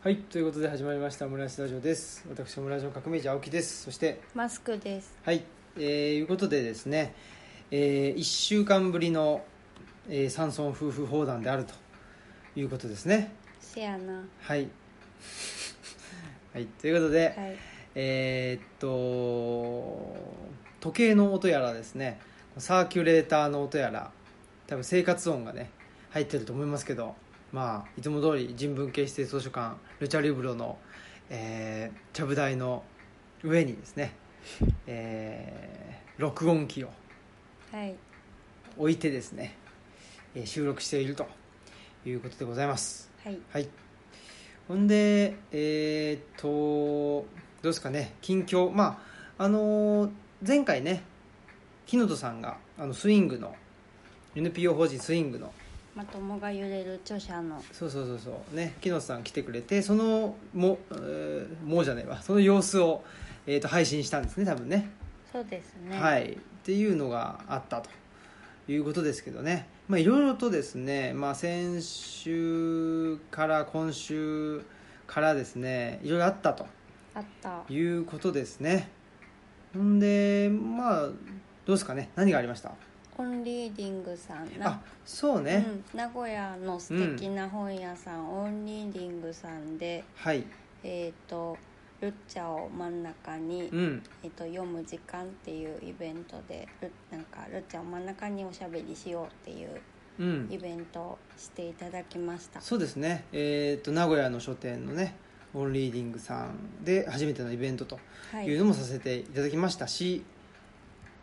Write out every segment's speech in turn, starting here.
はいということで始まりましたオムライスラジオです。私オムライスの革命児青木です。そしてマスクです。はいえー、いうことでですね、え1週間ぶりの、えー、山村夫婦砲弾であるということですね。せやな。はい。はいということで、はい。えーっと時計の音やらですねサーキュレーターの音やら多分生活音がね入ってると思いますけどまあいつも通り人文系指定図書館ルチャリブロの、えー、ちゃぶ台の上にですね、えー録音機をはい。置いてですね、えー収録しているということでございます。はい。はい。ほんでえーっとどうですかね近況。まああのー前回ね木本さんがあのスイングの NPO 法人スイングのまともが揺れる著者の。そうそうそうそう。ね木本さん来てくれてそのも、えーもうじゃないわ。その様子を、えー、と配信したんですね多分ね。そうですね。はい。っていうのがあったということですけどね。まあいろいろとですね、まあ、先週から今週からですねいろいろあったと。あった。いうことですね。ほんでまあどうですかね。何がありました？オンリーディングさんあそうね、うん、名古屋の素敵な本屋さん、オンリーディングさんではい。えっ、とルッチャを真ん中に、うん。えっと読む時間っていうイベントでルなんかルッチャを真ん中におしゃべりしようっていううん。イベントをしていただきました。そうですね。えっ、と名古屋の書店のねオンリーディングさんで初めてのイベントとはいいうのもさせていただきましたし、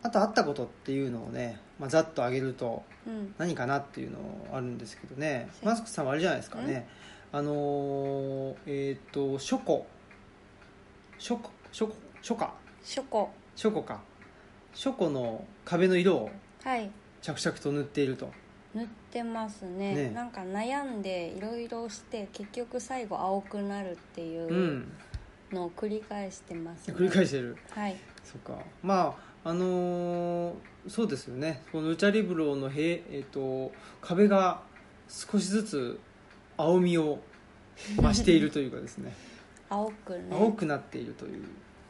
あとあったことっていうのをね、まあ、ざっと挙げるとうん。何かなっていうのあるんですけどね。そう。マスクさんはあれじゃないですかね。あのーえっ、と書庫書庫書庫書家書庫書庫か。書庫の壁の色をはい。着々と塗っていると。塗ってますね。ね。なんか悩んでいろいろして結局最後青くなるっていううん。のを繰り返してます、ね。繰り返してる。はい。そっか。まああのーそうですよね。このルチャリブロのへ、えっと壁が少しずつ青みを増しているというかですね。青くね。青くなっているという。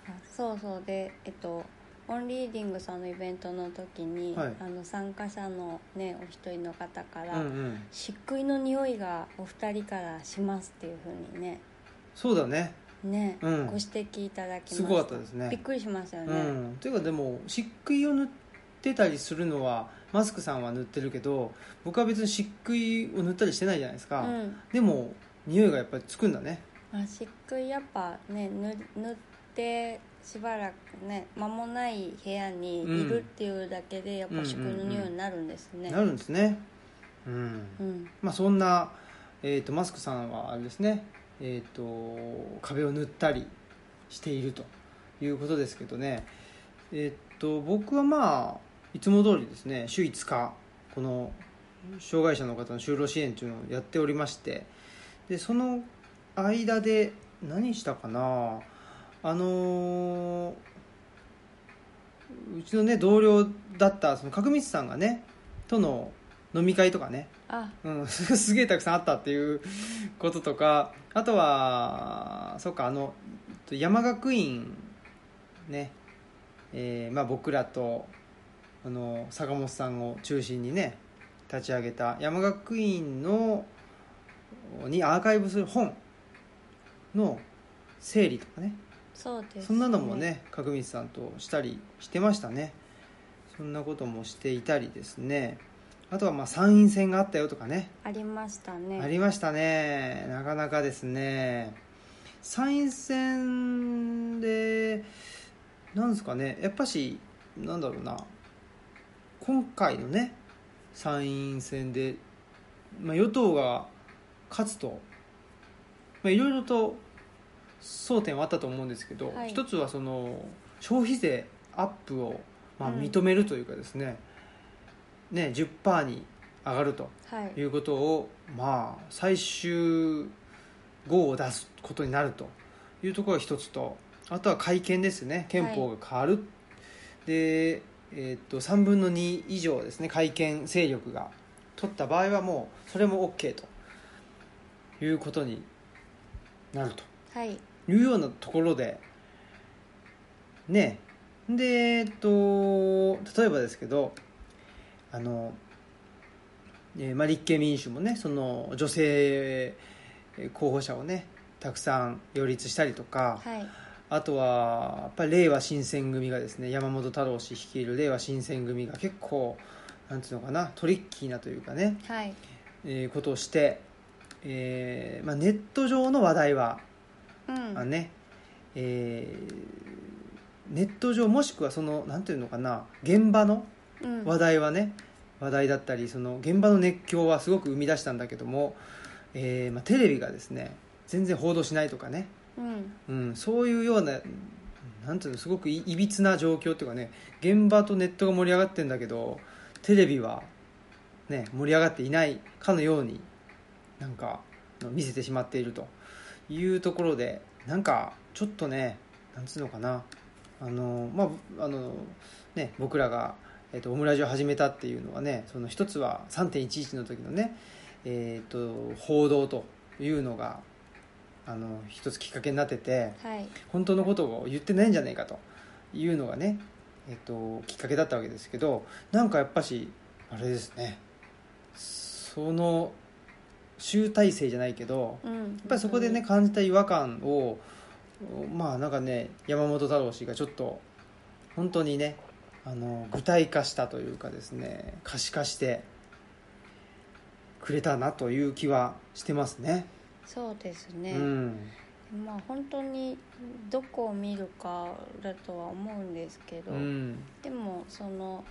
あそうそう。でえっとオンリーディングさんのイベントの時に、はい。あの参加者のねお一人の方から、うんうん。漆喰の匂いがお二人からしますっていうふうにね。そうだねね、うん。ご指摘いただきました。すごかったですね。びっくりしましたよね、うん。というかでも漆喰を塗ってたりするのはマスクさんは塗ってるけど僕は別に漆喰を塗ったりしてないじゃないですか、うん。でも匂いがやっぱりつくんだね。まあ、漆喰やっぱね塗塗ってしばらくね間もない部屋にいるっていうだけでやっぱ漆喰の匂いになるんですね。なるんですね。うん。うん。まあ、そんな、えー、とマスクさんはあれですね、えー、と壁を塗ったりしているということですけどね、えー、と僕はまあいつも通りですね週5日この障害者の方の就労支援というのをやっておりましてでその間で何したかなあのーうちのね同僚だったその角光さんがねとの飲み会とかねあ。うん、すげえたくさんあったっていうこととかあとはそうかあの山学院ね、えーまあ、僕らとあの坂本さんを中心にね立ち上げた山学院のにアーカイブする本の整理とかね。そうです、ね、そんなのもね角光さんとしたりしてましたね。そんなこともしていたりですねあとはまあ参院選があったよとかね。ありましたね。ありましたね。なかなかですね。参院選でなんですかね。やっぱしなんだろうな。今回のね参院選で、まあ、与党が勝つとまあいろいろと争点はあったと思うんですけど、はい。一つはその消費税アップをまあうん。認めるというかですね,、ね10%に上がるとはい。いうことを、まあ、最終号を出すことになるというところが一つとあとは改憲ですね。憲法が変わる、で、えー、と3分の2以上ですね改憲勢力が取った場合はもうそれも OK ということになるとはい。いうようなところでね。でえっと例えばですけどあの、えーまあ、立憲民主もねその女性候補者をねたくさん擁立したりとか、はい。あとはやっぱり令和新選組がですね山本太郎氏率いる令和新選組が結構なんていうのかなトリッキーなというかね、はい。えーことをして、えーまあ、ネット上の話題はうん。あね、えーネット上もしくはそのなんていうのかな現場のうん。話題はね話題だったりその現場の熱狂はすごく生み出したんだけども、えーまあ、テレビがですね全然報道しないとかね、うん。うん、そういうようななんていうのすごくいいびつな状況っていうかね現場とネットが盛り上がってるんだけどテレビは、ね、盛り上がっていないかのようになんか見せてしまっていると。いうところでなんかちょっとねなんつうのかな。あの、まああのね、僕らが、えっとオムラジオを始めたっていうのはねその一つは3.11の時のね、えっと報道というのがあの一つきっかけになっててはい。本当のことを言ってないんじゃないかというのがね、えっときっかけだったわけですけどなんかやっぱしあれですね。その集大成じゃないけどうん。やっやっぱりそこでね感じた違和感をまあなんかね山本太郎氏がちょっと本当にねあの具体化したというかですね可視化してくれたなという気はしてますね。そうですね、うん。まあ本当にどこを見るかだとは思うんですけど、うん。でもその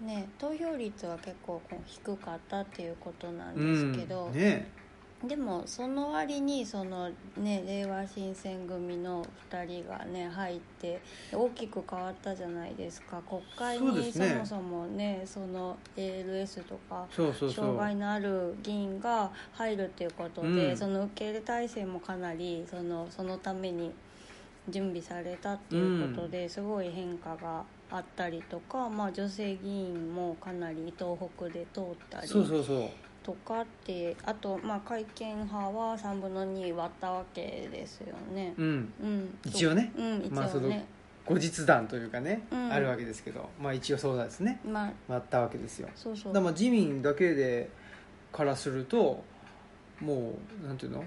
ね投票率は結構低かったっていうことなんですけど、うん。ねでもその割にそのね令和新選組の2人がね入って大きく変わったじゃないですか。国会にそ,、もそもねその ALS とか障害のある議員が入るっていうことで、うん。その受け入れ体制もかなりそのそのために準備されたっていうことで、すごい変化があったりとか、まあ、女性議員もかなり東北で通ったりそうそうそうとかってあと、まあ、会見派は3分の2割ったわけですよね。うん。うん、一応ね。うん、一まあその応ね、後日談というかね、うん。あるわけですけど。まあ一応そうですね。まあ。割ったわけですよ。そうそう。だからまあ自民だけでからするともうなんていうの？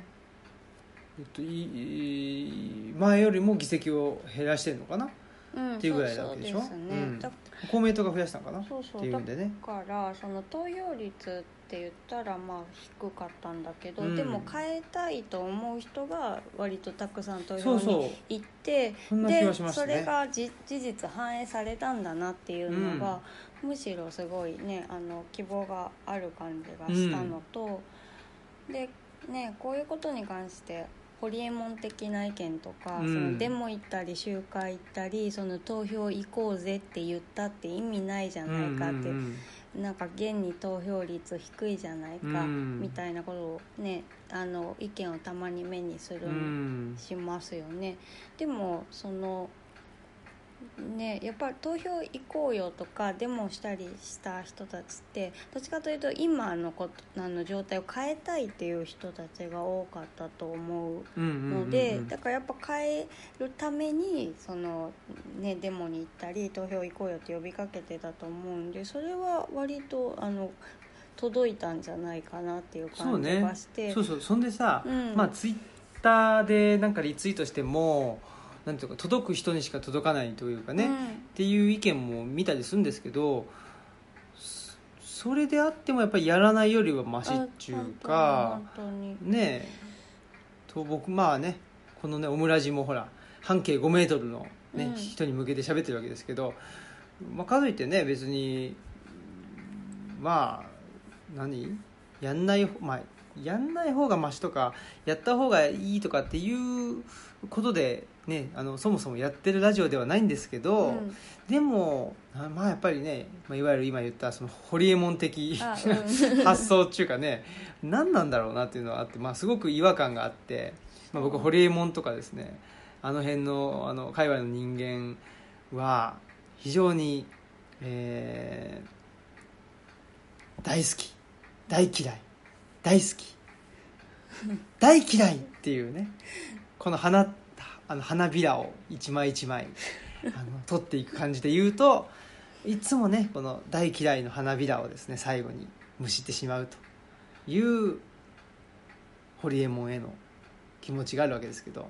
えっと前よりも議席を減らしてるのかな？うん、っていうぐらいなわけでしょ？ね、公明党が増やしたのかな？そうそうっていうんでね。だからその投票率って言ったらまあ低かったんだけど、うん。でも変えたいと思う人が割とたくさん投票に行ってそんな気でそれがじ事実反映されたんだなっていうのが、むしろすごいねあの希望がある感じがしたのと、でねこういうことに関してホリエモン的な意見とか、うん。そのデモ行ったり集会行ったりその投票行こうぜって言ったって意味ないじゃないかって、うんなんか現に投票率低いじゃないか、うん。みたいなことをねあの意見をたまに目にするうんうん。しますよね。でもそのねやっぱり投票行こうよとかデモしたりした人たちってどっちかというと今のことあの状態を変えたいっていう人たちが多かったと思うので、だからやっぱ変えるためにその、ね、デモに行ったり投票行こうよって呼びかけてたと思うんでそれは割とあの届いたんじゃないかなっていう感じがして。そうそう。そんでさ、うん。まあツイッターでなんかリツイートしてもなんていうか届く人にしか届かないというかね、っうん。ていう意見も見たりするんですけどそそれであってもやっぱりやらないよりはマシっちゅうかねえ。と僕まあねこのねオムラジもほら半径5メートルの、ねうん。人に向けて喋ってるわけですけど、まあ、かといってね別にまあ何？やんないまあやんない方がマシとかやった方がいいとかっていうことでねあのそもそもやってるラジオではないんですけ当ど、うん。でもあまあやっぱりね、まあ、いわゆる今言ったそのホリエモン的あうん。発想っていうかね何なんだろうなっていうのはあって、まあ、すごく違和感があって、まあ、僕ホリエモンとかですねあの辺のあの界隈の人間は非常に、えー大好き。大嫌い。大好き。大嫌いっていうねこの花あの花びらを一枚一枚 あの取っていく感じで言うといつもねこの大嫌いの花びらをですね最後にむしってしまうというホリエモンへの気持ちがあるわけですけど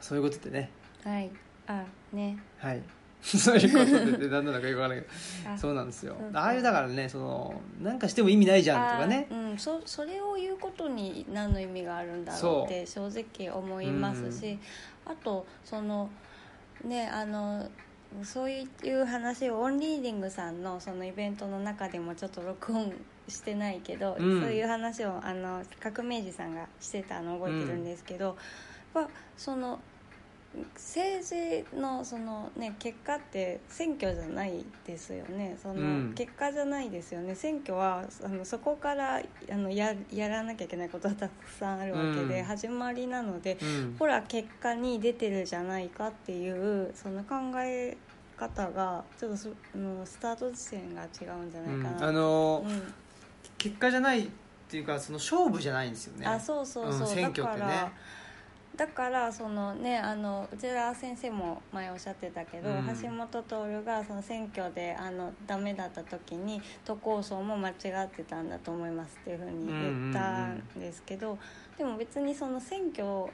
そういうことでね。はい。あね。はい そういうことで何なのかよくわからないけど。あ。そうなんですよ。ああいうだからねそのなんかしても意味ないじゃんとかね。うん、そそれを言うことに何の意味があるんだろうって正直思いますし、あとそのねあのそういう話をオンリーディングさんのそのイベントの中でもちょっと録音してないけど、うん。そういう話をあの革命児さんがしてたのを覚えてるんですけど、まあその政治のその、ね、結果って選挙じゃないですよね。その、うん。結果じゃないですよね。選挙はあのそこからあのややらなきゃいけないことはたくさんあるわけで、うん。始まりなので、うん。ほら結果に出てるじゃないかっていうその考え方がちょっとそあのスタート地点が違うんじゃないかな、うん。あのうん。結果じゃないっていうかその勝負じゃないんですよね。あそうそうそう、うん選挙ってねだからそのねあの内田先生も前おっしゃってたけど、うん。橋本徹がその選挙であのダメだった時に都構想も間違ってたんだと思いますっていうふうに言ったんですけど、でも別にその選挙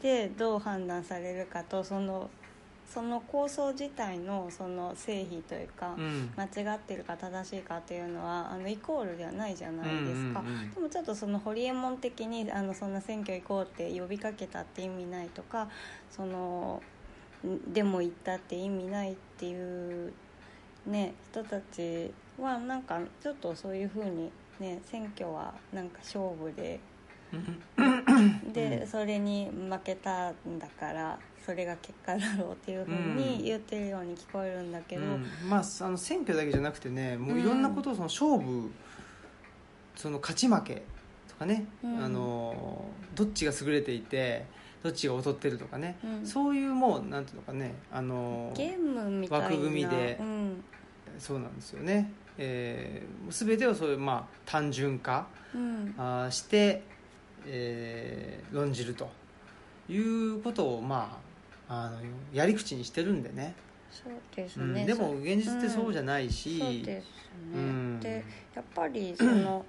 でどう判断されるかとそのその構想自体のその成否というか、うん。間違ってるか正しいかっていうのはあのイコールではないじゃないですか、うんうんうんでもちょっとそのホリエモン的にあのそんな選挙行こうって呼びかけたって意味ないとかそのんでも行ったって意味ないっていうね人たちはなんかちょっとそういうふうにね選挙はなんか勝負で。で、それに負けたんだからそれが結果だろうっていうふうに言ってるように聞こえるんだけど、うん。まああの選挙だけじゃなくてねもういろんなことをその勝負その勝ち負けとかね、うん。あのどっちが優れていてどっちが劣ってるとかね、うん。そういうもうなんていうのかねあのゲームみたいな。枠組みでうん。そうなんですよね、えー、全てをそういう、まあ、単純化うん。あーして、えー論じるということを、まあ、あのやり口にしてるんでね、そうですうんね、でも現実ってそうじゃないそうし、そうですね、うん。でやっぱりその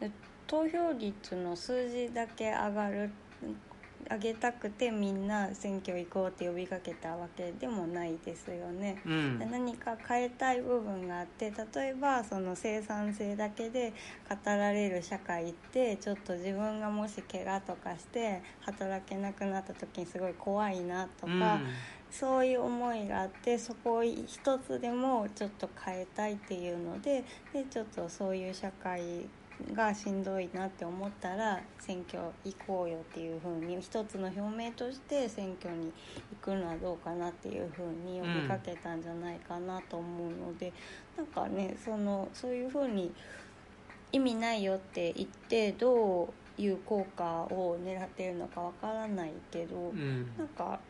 で投票率の数字だけ上がる上げたくてみんな選挙行こうって呼びかけたわけでもないですよね。うんで何か変えたい部分があって例えばその生産性だけで語られる社会ってちょっと自分がもし怪我とかして働けなくなった時にすごい怖いなとか、そういう思いがあってそこを一つでもちょっと変えたいっていうのででちょっとそういう社会がしんどいなって思ったら選挙行こうよっていうふうに一つの表明として選挙に行くのはどうかなっていうふうに呼びかけたんじゃないかなと思うので、なんかねそのそういうふうに意味ないよって言ってどういう効果を狙ってるのかわからないけど。うんなんか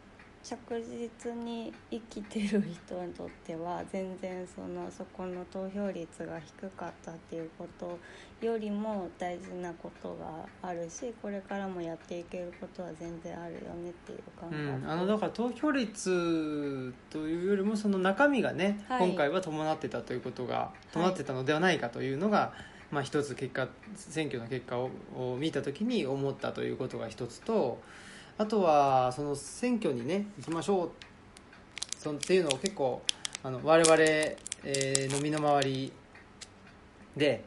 着実に生きてる人にとっては全然そのそこの投票率が低かったっていうことよりも大事なことがあるしこれからもやっていけることは全然あるよねっていう感覚、うん、あのだから投票率というよりもその中身がね、はい今回は伴ってたということが伴ってたのではないかというのが、まあ、一つ結果選挙の結果をを見た時に思ったということが一つとあとはその選挙にね行きましょう。そのっていうのを結構あの我々、えーの身の回りで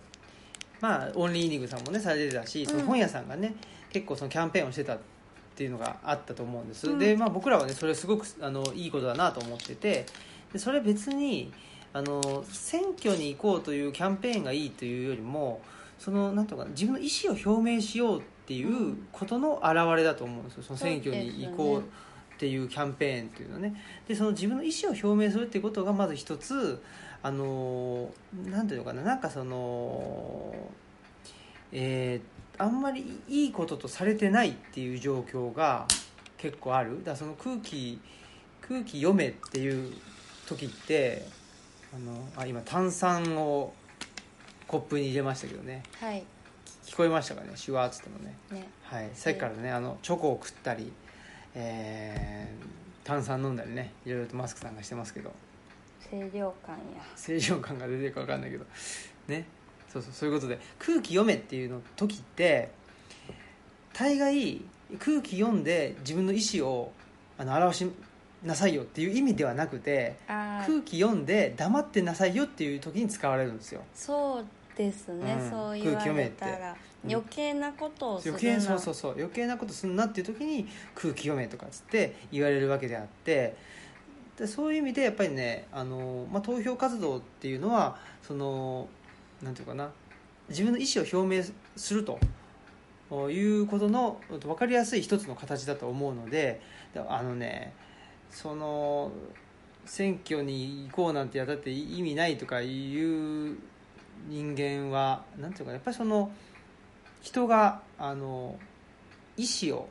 まあオンリーニングさんもねされてたしその本屋さんがね、結構そのキャンペーンをしてたっていうのがあったと思うんです、うん。で、まあ、僕らはねそれすごくあのいいことだなと思っててでそれ別にあの選挙に行こうというキャンペーンがいいというよりもそのなんとか自分の意思を表明しようっていうことの表れだと思うんですよ。その選挙に行こうっていうキャンペーンっていうのはね。でその自分の意思を表明するっていうことがまず一つあのなんていうのかな。なんかそのえーあんまりいいこととされてないっていう状況が結構ある。だからその空気空気読めっていう時ってあのあ今炭酸をコップに入れましたけどね。はい聞こえましたかね？手話っつってもね。ね。はい。さっきからねあのチョコを食ったり、えー炭酸飲んだりねいろいろとマスクさんがしてますけど。清涼感や。清浄感が出てるか分かんないけど。ね。そうそう。そういうことで空気読めっていうの時って大概空気読んで自分の意思をあの表しなさいよっていう意味ではなくて空気読んで黙ってなさいよっていう時に使われるんですよ。そうですね、うん。そう言われたら。うん余計なことをするな。余計そうそうそう。余計なことすんなっていう時に空気読めとかっつって言われるわけであって。でそういう意味でやっぱりねあの、まあ、投票活動っていうのはそのなんていうかな。自分の意思を表明すると。いうことの分かりやすい一つの形だと思うので。であのねその選挙に行こうなんてやったって意味ないとかいう人間はなんていうかやっぱりその人があの意思を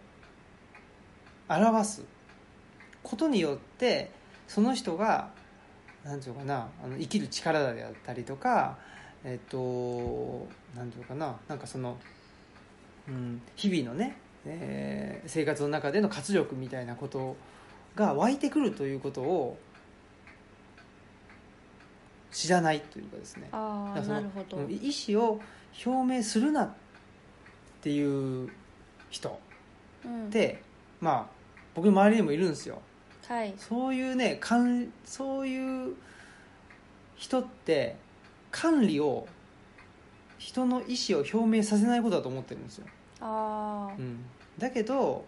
表すことによってその人がなんていうかなあの生きる力であったりとかえっとなんていうかななんかその、うん、日々のね、えー生活の中での活力みたいなことが湧いてくるということを知らないというかですね。ああなるほど、うん意思を表明するなっていう人。うん。って、まあ僕の周りにもいるんですよ。はい。そういうね管そういう人って管理を人の意思を表明させないことだと思ってるんですよ、ああうん、だけど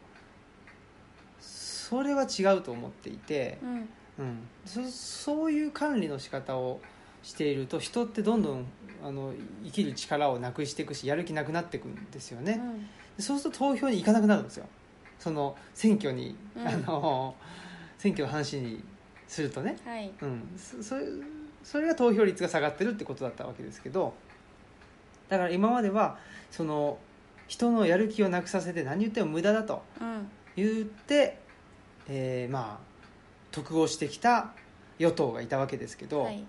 それは違うと思っていて、うん。うん、そそういう管理の仕方をしていると人ってどんどんあの生きる力をなくしていくしやる気なくなっていくんですよね、うん。そうすると投票に行かなくなるんですよ。その選挙に、うん。あの選挙の話にするとね、はい。うん、そそれそれが投票率が下がってるってことだったわけですけど。だから今まではその人のやる気をなくさせて何言っても無駄だとうん。言って、えーまあ得をしてきた与党がいたわけですけど、はい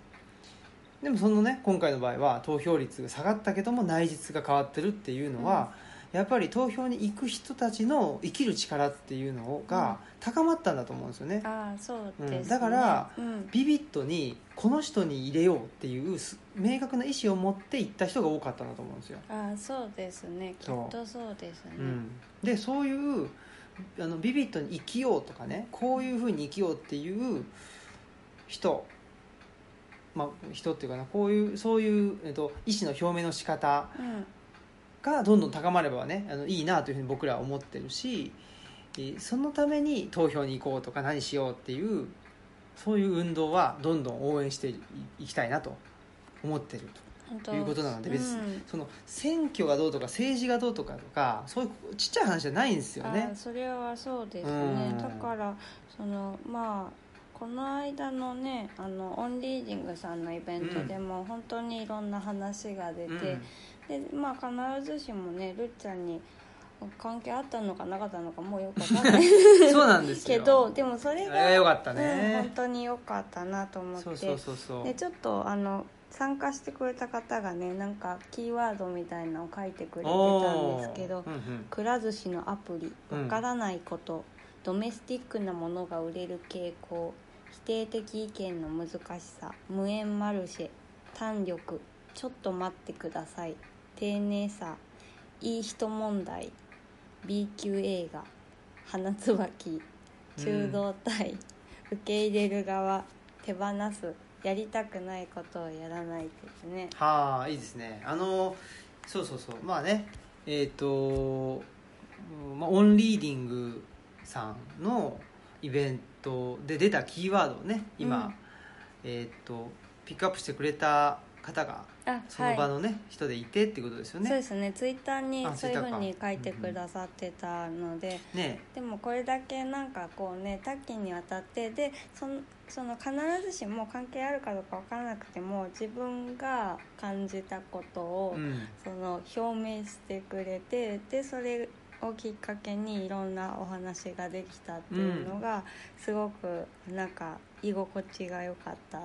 でもそのね今回の場合は投票率が下がったけども内実が変わってるっていうのは、やっぱり投票に行く人たちの生きる力っていうのが高まったんだと思うんですよね、ああそうです、ね。うん。だからうん。ビビッドにこの人に入れようっていうす明確な意思を持って行った人が多かったんだと思うんですよ、ああそうですね。きっとそうですね、うん、でそういうあのビビッドに生きようとかねこういうふうに生きようっていう人まあ人っていうかなこういうそういう、えっと、意思の表明の仕方うん。がどんどん高まればねあのいいなというふうに僕らは思ってるしえーそのために投票に行こうとか何しようっていうそういう運動はどんどん応援していいきたいなと思ってると。いうことなので別に、うん。その選挙がどうとか政治がどうとかとかそういうちっちゃい話じゃないんですよあね。あ。それはそうですうん。ねだからそのまあこの間のねあのオンリーディングさんのイベントでも本当にいろんな話が出て、うん。でまあ必ずしもねるっちゃんに関係あったのかなかったのかもうよくわかんない そうなんですよ。けどでもそれがかったうん、ね本、当に良かったなと思って。そうそうそうそう。でちょっとあの参加してくれた方がねなんかキーワードみたいなのを書いてくれてたんですけどうんうん。くら寿司のアプリうんわからないこと、ドメスティックなものが売れる傾向否定的意見の難しさ無縁マルシェ弾力ちょっと待ってください丁寧さいい人問題 B 級映画花椿中道体、受け入れる側手放すやりたくないことをやらないですね。はあいいですね。あのそうそうそう。まあねえっ、と、まあ、オンリーディングさんのイベントで出たキーワードをね今、うん。えっ、とピックアップしてくれた方があその場のね、人でいてってことですよね。そうですね。ツイッターにあそういうふうにか書いてくださってたので、ね。でもこれだけなんかこうね多岐にわたってでそのその必ずしも関係あるかどうか分からなくても自分が感じたことを、うん。その表明してくれてでそれをきっかけにいろんなお話ができたっていうのが、すごくなんか居心地が良かったうん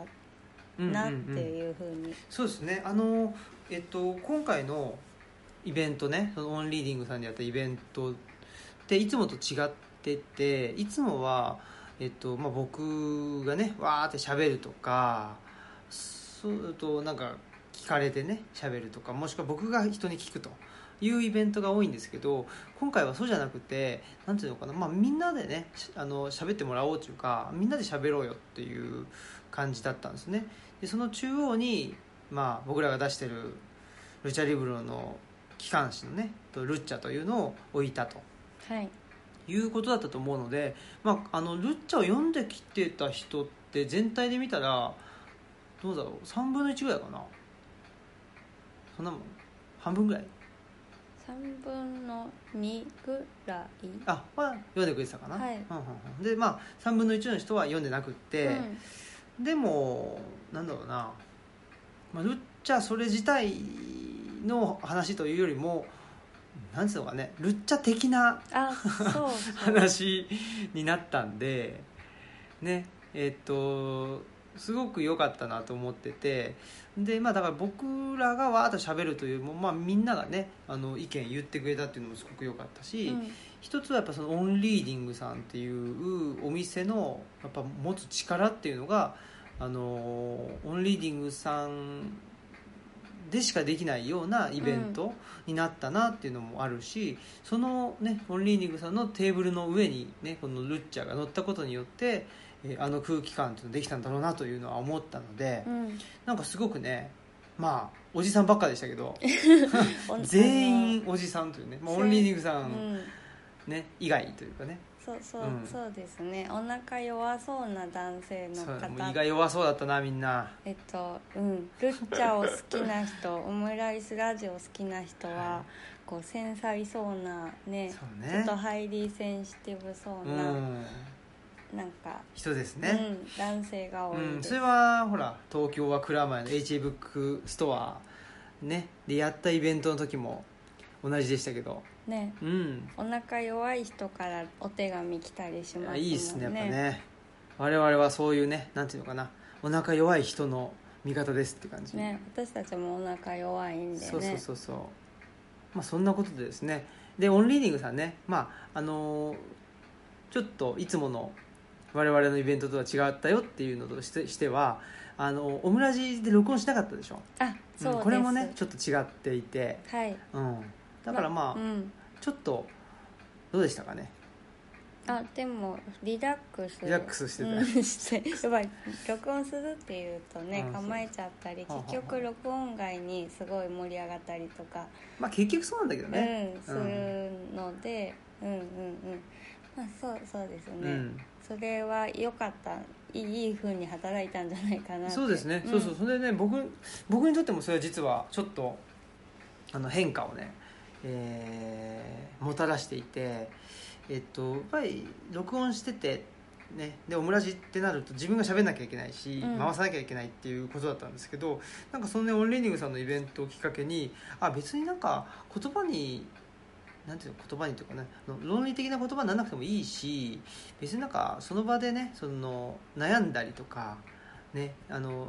うんうん。なっていうふうに、そうですね。あの、えっと、今回のイベントねそのオンリーディングさんでやったイベントっていつもと違ってていつもは、えっとまあ、僕がねわーって喋るとかそうとなんか聞かれてね喋るとかもしくは僕が人に聞くというイベントが多いんですけど今回はそうじゃなくてなんていうのかな、まあ、みんなでねしあの喋ってもらおうというかみんなで喋ろうよっていう感じだったんですね。でその中央に、まあ、僕らが出してるルチャリブロの機関誌のねとルッチャというのを置いたと。はい。いうことだったと思うので、まあ、あのルッチャを読んできてた人って全体で見たらどうだろう3分の1ぐらいかな。そんなもん。半分ぐらい3分の2ぐらい？あは読んでくれてたかな、はい。うんうんうん。でまあ3分の1の人は読んでなくって、でもなんだろうな、まあ、ルッチャそれ自体の話というよりもなんつうのかね。ルッチャ的なあそうそう。話になったんで。ね。えっとすごく良かったなと思っててでまあだから僕らがわーっと喋るというも、まあ、みんながねあの意見言ってくれたっていうのもすごく良かったし、うん。一つはやっぱそのオンリーディングさんっていうお店のやっぱ持つ力っていうのがあのオンリーディングさんでしかできないようなイベントになったなっていうのもあるし、そのねオンリーディングさんのテーブルの上にねこのルッチャが乗ったことによってえーあの空気感ってできたんだろうなというのは思ったので、うん。なんかすごくねまあおじさんばっかでしたけど お全員おじさんというね、まあ、オンリーディングさあのうん。んね以外というかね。そうそう、うん。そうですね。お腹弱そうな男性の方。胃が弱そうだったなみんな。えっとうん。ルッチャを好きな人 オムライスラジオ好きな人は、はい。こう繊細そうなねね。ちょっとハイリーセンシティブそううな、んなんか、人ですね、うん、男性が多いうんそれはほら東京は蔵前の HA ブックストアねでやったイベントの時も同じでしたけど。ね。うん。お腹弱い人からお手紙来たりしますもんね。いいですねやっぱね。我々はそういうねなんていうのかな。お腹弱い人の味方ですって感じ。ね私たちもお腹弱いんでね。そうそうそうそう。まあそんなことでですね。でオンリーディングさんね。まああのーちょっといつもの我々のイベントとは違ったよっていうのとしてしてはあのオムラジで録音しなかったでしょ、あそうです、んこれもねちょっと違っていて、はい。うん、だからまあ、うん。ちょっとどうでしたかね？あでもリラックス。リラックスしてた。うんしてやっぱり録音するっていうとねうん構えちゃったり結局録音外にすごい盛り上がったりとか、まあ結局そうなんだけどね。うん、するので、うん、うんうんまあそうそうですね、うん。それは良かった。いいいい風に働いたんじゃないかなそうですね、ん。そうそう。それでね僕僕にとってもそれは実はちょっとあの変化をね、えーもたらしていてえっとやっぱり録音しててねでオムラジってなると自分が喋んなきゃいけないし、うん。回さなきゃいけないっていうことだったんですけどなんかそのねオンリーディングさんのイベントをきっかけにあ別になんか言葉になんていうの言葉にというかね論理的な言葉にならなくてもいいし別になんかその場でねその悩んだりとかねあの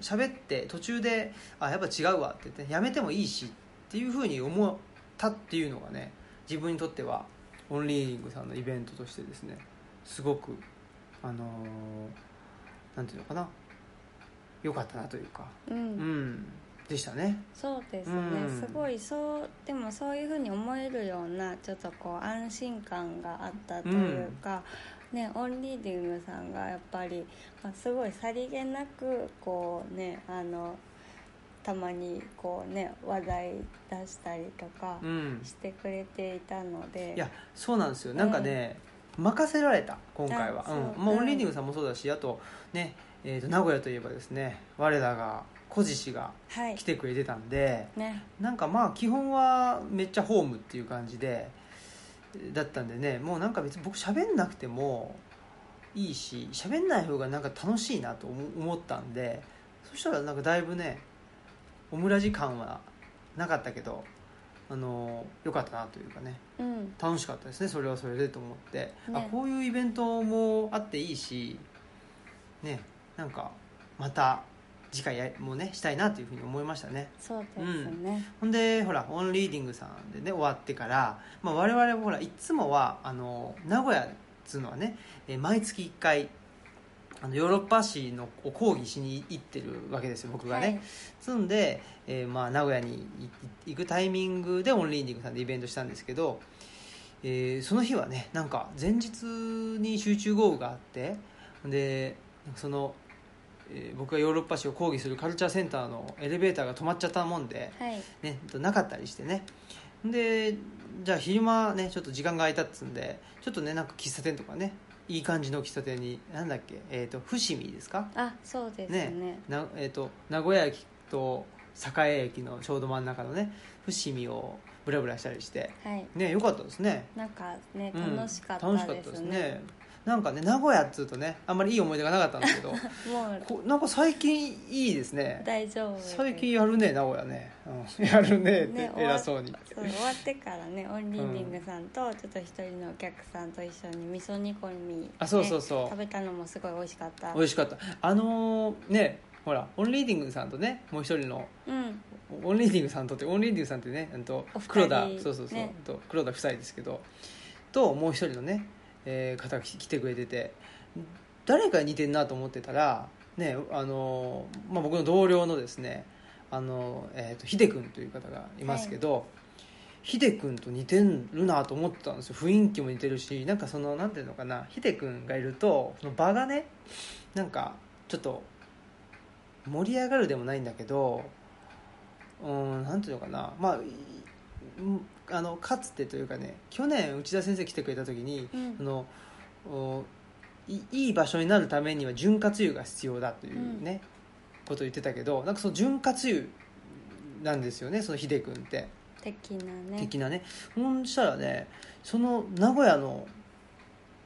喋って途中であやっぱ違うわって言ってやめてもいいしっていうふうに思ったっていうのがね自分にとってはオンリーディングさんのイベントとしてですねすごくあのーなんていうのかな良かったなというか。うん。うんでしたね。そうですね、うん。すごいそうでもそういうふうに思えるようなちょっとこう安心感があったというか、ね、オンリーディングさんがやっぱり、まあ、すごいさりげなくこうねあのたまにこうね話題出したりとかうん。してくれていたので、いやそうなんですよ。なんかね、任せられた今回は。ううん。まあ、うんオンリーディングさんもそうだしあとね、えー、と名古屋といえばですね我らが小路氏がはい。来てくれてたんでね。なんかまあ基本はめっちゃホームっていう感じでだったんでねもうなんか別に僕喋んなくてもいいし喋んない方がなんか楽しいなと思思ったんでそしたらなんかだいぶねオムラジ感はなかったけどあの良かったなというかねうん。楽しかったですねそれはそれでと思って、あねこういうイベントもあっていいしねなんかまた次回やもうねしたいなというふうに思いましたね。そうですね、ほんでほらオンリーディングさんでね終わってから、まあ、我々もほらいつもはあの名古屋っつうのはねえー毎月1回あのヨーロッパ史のを講義しに行ってるわけですよ僕がね、はい。つんで、えーまあ、名古屋に行くタイミングでオンリーディングさんでイベントしたんですけど、えーその日はねなんか前日に集中豪雨があってでその、えー僕がヨーロッパ史を講義するカルチャーセンターのエレベーターが止まっちゃったもんで、はい。ね、なかったりしてね。でじゃあ昼間ねちょっと時間が空いたっつんでちょっとねなんか喫茶店とかねいい感じの喫茶店になんだっけ、えー、と伏見ですか？あそうですね。な、えー、と名古屋駅と栄駅のちょうど真ん中のね伏見をブラブラしたりしてはい。ねよかったですね。なんかねうん。楽しかった楽しかったですね,、ですねなんかね名古屋っつうとねあんまりいい思い出がなかったんですけど もうこなんか最近いいですね。大丈夫最近やるね名古屋ね、うん、やるねってね偉そうに、そう終わってからねオンリーディングさんとちょっと一人のお客さんと一緒に味噌煮込み、ね、あそうそうそう。食べたのもすごい美味しかった。美味しかった。あのーねほらオンリーディングさんとねもう一人のうん。オンリーディングさんとってオンリーディングさんってねうんと黒田そうそうそう、ね。と黒田夫妻ですけどともう一人のね、えー方が来てくれてて誰かに似てんなと思ってたらねあの、まあ、僕の同僚のですねあの、えー、とヒデ君という方がいますけど、ヒデ君と似てるなと思ってたんですよ。雰囲気も似てるしなんかそのなんていうのかなヒデ君がいるとその場がねなんかちょっと盛り上がるでもないんだけどうんなんていうのかなまああのかつてというかね去年内田先生来てくれた時に、うん。そのおいいい場所になるためには潤滑油が必要だというね、ことを言ってたけどなんかその潤滑油なんですよねその秀君って。的なね。的なね。ほんしたらねその名古屋の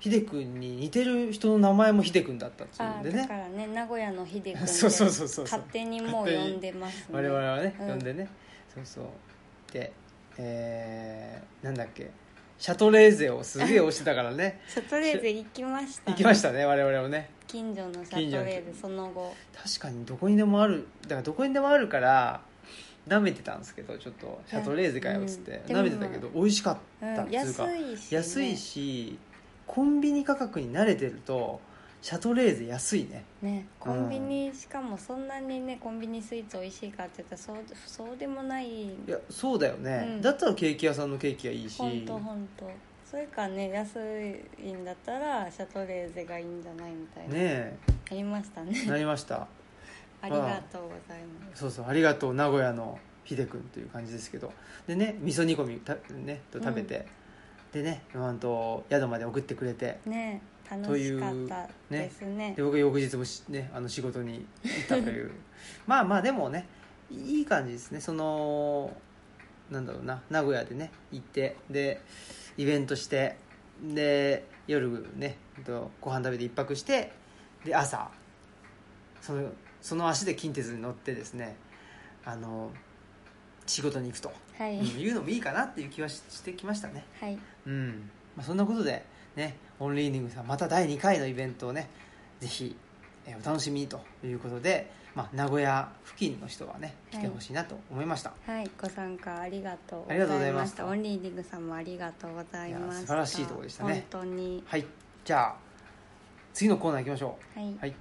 秀君に似てる人の名前も秀君だったっていうんでね。あだからね名古屋の秀君 そうそうそうそう勝手にもう呼んでますね。我々はね、うん。呼んでね。そうそう。でえー、なんだっけ。シャトレーゼをすげえ押してたからね。シャトレーゼ行きました、行きましたね我々もね。近所のシャトレーゼその後。確かにどこにでもある。だからどこにでもあるから舐めてたんですけどちょっとシャトレーゼかよっつって。うん。舐めてたけど美味しかっうんたっつうか、安いし、ね、安いしコンビニ価格に慣れてるとシャトレーゼ安いね。ねコンビニ、しかもそんなにねコンビニスイーツ美味しいかって言ったらそうそうでもない。いやそうだよね、うん。だったらケーキ屋さんのケーキがいいし。本当本当。それかね安いんだったらシャトレーゼがいいんじゃないみたいな、ねありましたね。えなりました。ありがとうございます。そうそうありがとう名古屋の秀君という感じですけど。でね味噌煮込みた、ね、と食べて、でねうんと宿まで送ってくれて。ね楽というしかったですね。で僕翌日もし、ね、あの仕事に行ったという。まあまあでもねいい感じですね。そのなんだろうな名古屋でね行ってでイベントしてで夜ねとご飯食べて一泊してで朝そのその足で近鉄に乗ってですねあの仕事に行くと、はい、うんいうのもいいかなっていう気はししてきましたね。はい。うん。まあ、そんなことでねオンリーディングさんまた第2回のイベントをねぜひ、えーお楽しみにということで、まあ、名古屋付近の人はね来てほしいなと思いました、はい、ご参加ありがとうごありがとうございまし。ざいました。たオンリーディングさんもありがとうございまし素晴らしいところでしたね。本当に。はい。じゃあ次のコーナー行きましょはい。うはい。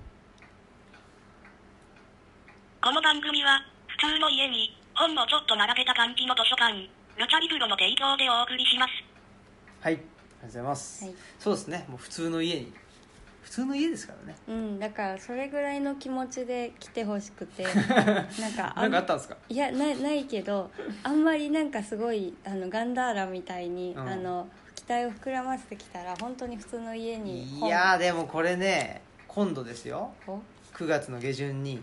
この番組は、普通の家に、本をちょっと並べた感じの図書館、ルチャリブロの提供でお送りします。はいとうございます、はい。そうですね。もう普通の家に。普通の家ですからね。うん、だからそれぐらいの気持ちで来てほしくて、なんかなんかあったんですか？いやないないけど、あんまりなんかすごいあのガンダーラみたいに、うん。あの期待を膨らませてきたら本当に普通の家にい本やーでもこれね今度ですよ。を9月の下旬に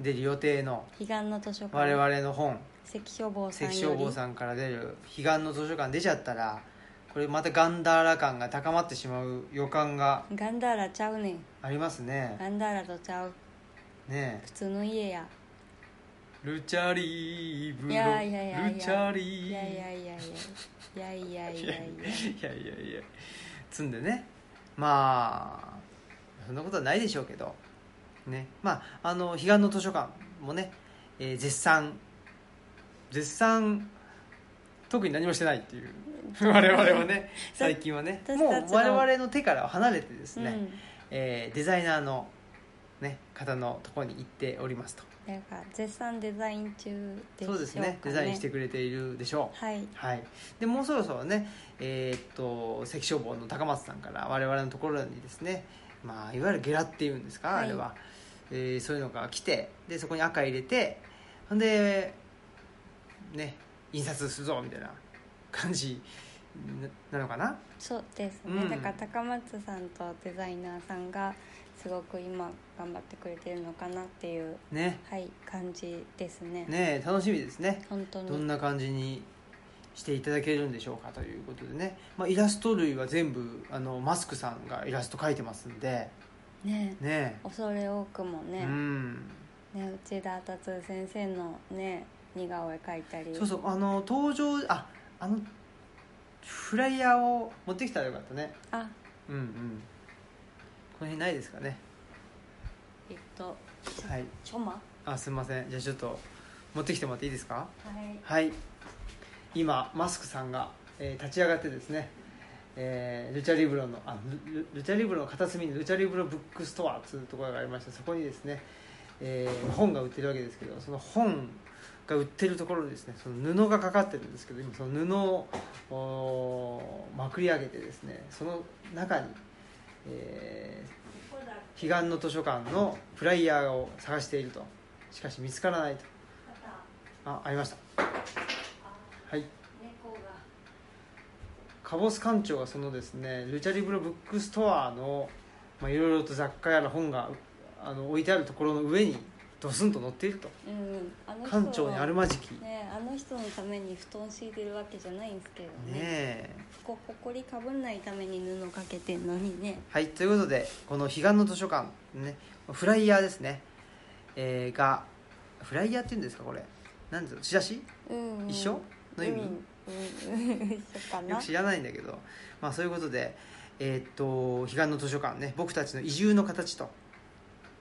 出る予定の彼岸の図書館。我々の本。関消防さん関より。消防さんから出る彼岸の図書館出ちゃったらこれまたガンダーラ感が高まってしまう予感がガンダーラちゃうねん。ありますね。ガンダーラとちゃう。ね普通の家や。えルチャリーブロ。いやいやいやいや。ルチャリー。いやいやいやいやいや。いやいやいやいやいやいや積んでね。まあそんなことはないでしょうけど。ね。まああの彼岸の図書館もね、えー絶賛。絶賛特に何もしてないっていう。我々はね 最近はね。もう我々の手からは離れてですね、うん。えーデザイナーの、ね、方のところに行っておりますと。なんか絶賛デザイン中でしょうか、ね、そうですねデザインしてくれているでしょう。はい。はい、でもうそろそろね、えーっと関消防の高松さんから我々のところにですね、まあ、いわゆるゲラっていうんですか、はい。あれは、えーそういうのが来てでそこに赤入れてほんでね印刷するぞみたいな感じななのかな？そうですね、うん。だから高松さんとデザイナーさんがすごく今頑張ってくれてるのかなっていうね。はい感じですね。ね楽しみですね。本当に。どんな感じにしていただけるんでしょうかということでね、まあ、イラスト類は全部あのマスクさんがイラスト描いてますんで。ねね恐れ多くもね,、うん。ね内田達先生のね似顔絵描いたり。そうそうあの登場ああのフライヤーを持ってきたらよかったね。あ。うんうん。この辺ないですかね。えっとはい。ちょまあすみません。じゃあちょっと持ってきてもらっていいですか？はい。はい。今マスクさんが、えー立ち上がってですね、えールチャリブロのあルルルチャリブロの片隅にルチャリブロブックストアというところがありましてそこにですね、えー本が売ってるわけですけどその本が売ってるところにですねその布がかかってるんですけど今その布をまくり上げてですねその中に、えー彼岸の図書館のフライヤーを探していると。しかし見つからないと。あありました。はい。カボス館長がそのですねルチャリブロブックストアのまあいろいろと雑貨やら本があの置いてあるところの上にドスンと乗っていると。うん館長にあるまじき。ねねあの人のために布団敷いてるわけじゃないんですけどね。え。ここほこりかぶんないために布かけてんのにね。はいということでこの彼岸の図書館ねフライヤーですね、えーがフライヤーっていうんですかこれ。何ですかチラシ？うんうん。一緒？の意味？うんうん。一緒かな。よく知らないんだけど、まあ、そういうことで、えーっと彼岸の図書館ね僕たちの移住の形と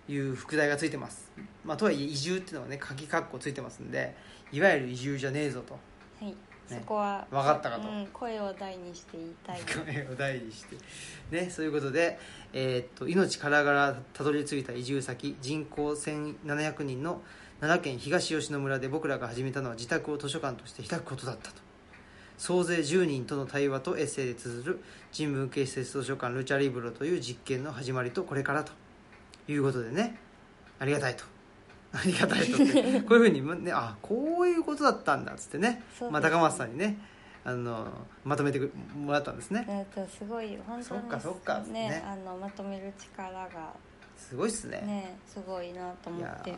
いう副題がついてます、まあ、とはいえ移住っていうのはね鍵括弧ついてますんでいわゆる移住じゃねえぞと。はい。そこはわかったかと。うん、声を大にして言いたい。声を大にして。ねそういうことで、えーっと命からがらたどり着いた移住先人口1700人の奈良県東吉野村で僕らが始めたのは自宅を図書館として開くことだったと。総勢10人との対話とエッセイで綴る人文系施設図書館ルチャリブロという実験の始まりとこれからということでね。ありがたいと。ありがたいとって。こういうふうに、ね、あこういうことだったんだっつってね。ね。まあ、高松さんにねあのまとめてくもらったんですね。えっとすごい本当にそっかそっかね。ねあのまとめる力が。すごいっすね。ねすごいなと思って。ー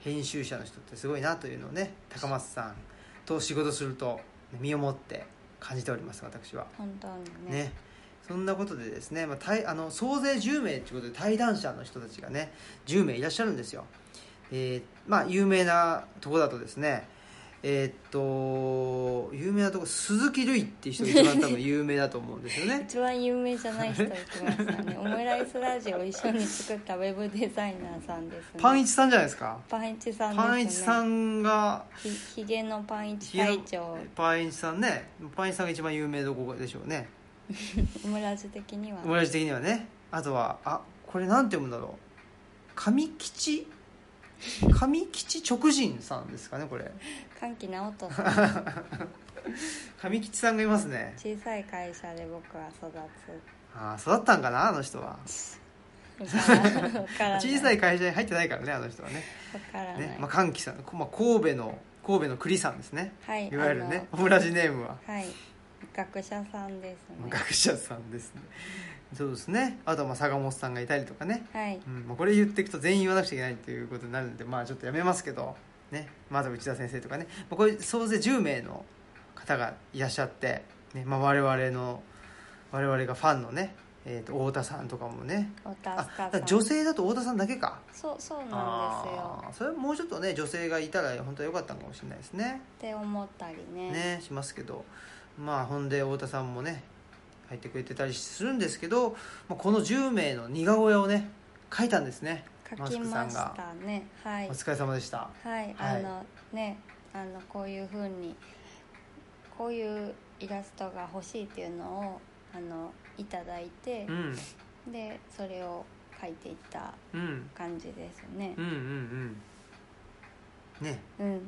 編集者の人ってすごいなというのをね高松さんと仕事すると身をもって感じております私は。本当にね。ねそんなことでですね、まあ、対あの総勢10名ということで対談者の人たちがね10名いらっしゃるんですよ、えーまあ有名なとこだとですねえーっと有名なとこ鈴木類っていう人が一番多分有名だと思うんですよね。一番有名じゃない人が来ましたね。オムライスラジオを一緒に作ったウェブデザイナーさんですね。パンイチさんじゃないですか？パンイチさんね。パンイチさんがひひげのパンイチ隊長。パンイチさんねパンイチさんが一番有名どこでしょうね オムラジ的には。オムライス的にはね。あとはあこれなんて読むんだろう。上吉？上吉直人さんですかねこれ。歓喜直人さん。上吉さんがいますね。小さい会社で僕は育ああ育ったんかなあの人は。小さい会社に入ってないからねあの人はね。わからない、ね、まあ、歓喜さん、こまあ、神戸の神戸の栗さんですね。はいいわゆるねあオムラジネームは。のはい学者さんですね。学者さんですね。そうですね。あとはまあ坂本さんがいたりとかね。はい。うん。まあ、これ言っていくと全員言わなくちゃいけないっていうことになるんでまあちょっとやめますけどね。まずは内田先生とかね、まあ、これ総勢10名の方がいらっしゃって、ね。まあ、我々の我々がファンのね、えー、と太田さんとかもね。女性だと太田さんだけか。そうそうなんですよ。それもうちょっとね女性がいたら本当は良かったのかもしれないですね。って思ったりね。ねしますけどまあほんで太田さんもね入ってくれてたりするんですけど、まあ、この10名の似顔絵をね描いたんですね書きましたね。はい。お疲れ様でした。はい、あのねあのこういうふうにこういうイラストが欲しいっていうのをあのいただいてう、ん。でそれを描いていったうん。感じですね。うんうんうん。ね。うん。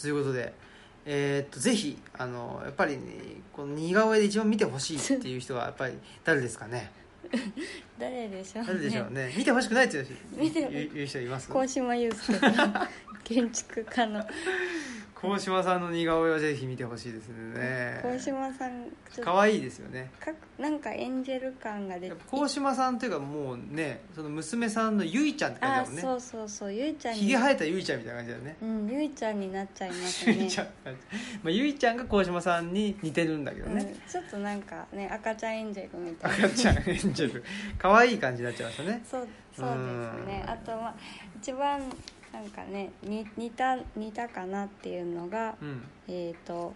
ということでえーっとぜひあのやっぱり、ね、この似顔絵で一番見てほしいっていう人はやっぱり誰ですかね？誰でしょうね。誰でしょうね？見てほしくないっていう人います？高島祐介 建築家の鴻島さんの似顔絵をぜひ見てほしいですね。高島さん可愛いですよね。とかなんかエンジェル感が出て。やっぱ鴻島さんというかもうねその娘さんのゆいちゃんって感あじだもんね。そうそうそう。ゆいちゃんに。ひげ生えたゆいちゃんみたいな感じだよね。うんゆいちゃんになっちゃいますゆねいちゃんまあゆいちゃんが鴻島さんに似てるんだけどね、うん、ちょっとなんかね赤ちゃんエンジェルみたいな。赤ちゃんエンジェル。可愛い感じになっちゃいましたね。そうそうですね。うん。あとまあ一番なんかねに似た似たかなっていうのが、うん。えっ、と、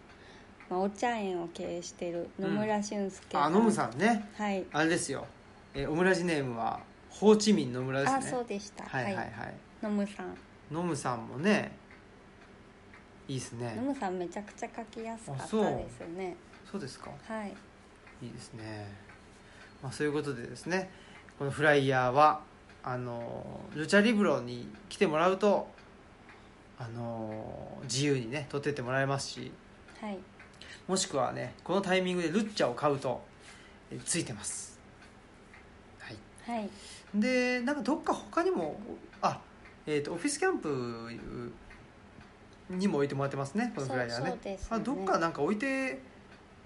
まあ、お茶園を経営してる野村俊介あノムさんね。はい。あれですよ、えーオムラジネームはホーチミン野村ですね。あそうでした。はいはいはい、野村さん。ノムさんもねいいですね。野村さんめちゃくちゃ書きやすかったですね。そうですか。はい。いいですね、まあ、そういうことでですねこのフライヤーはあのルチャリブロに来てもらうとあの自由にね撮ってってもらえますしはい。もしくはねこのタイミングでルッチャを買うとえついてます。はい。はい。でなんかどっか他にもあえっ、とオフィスキャンプにも置いてもらってますねこのフライヤーね。ね。あどっかなんか置いて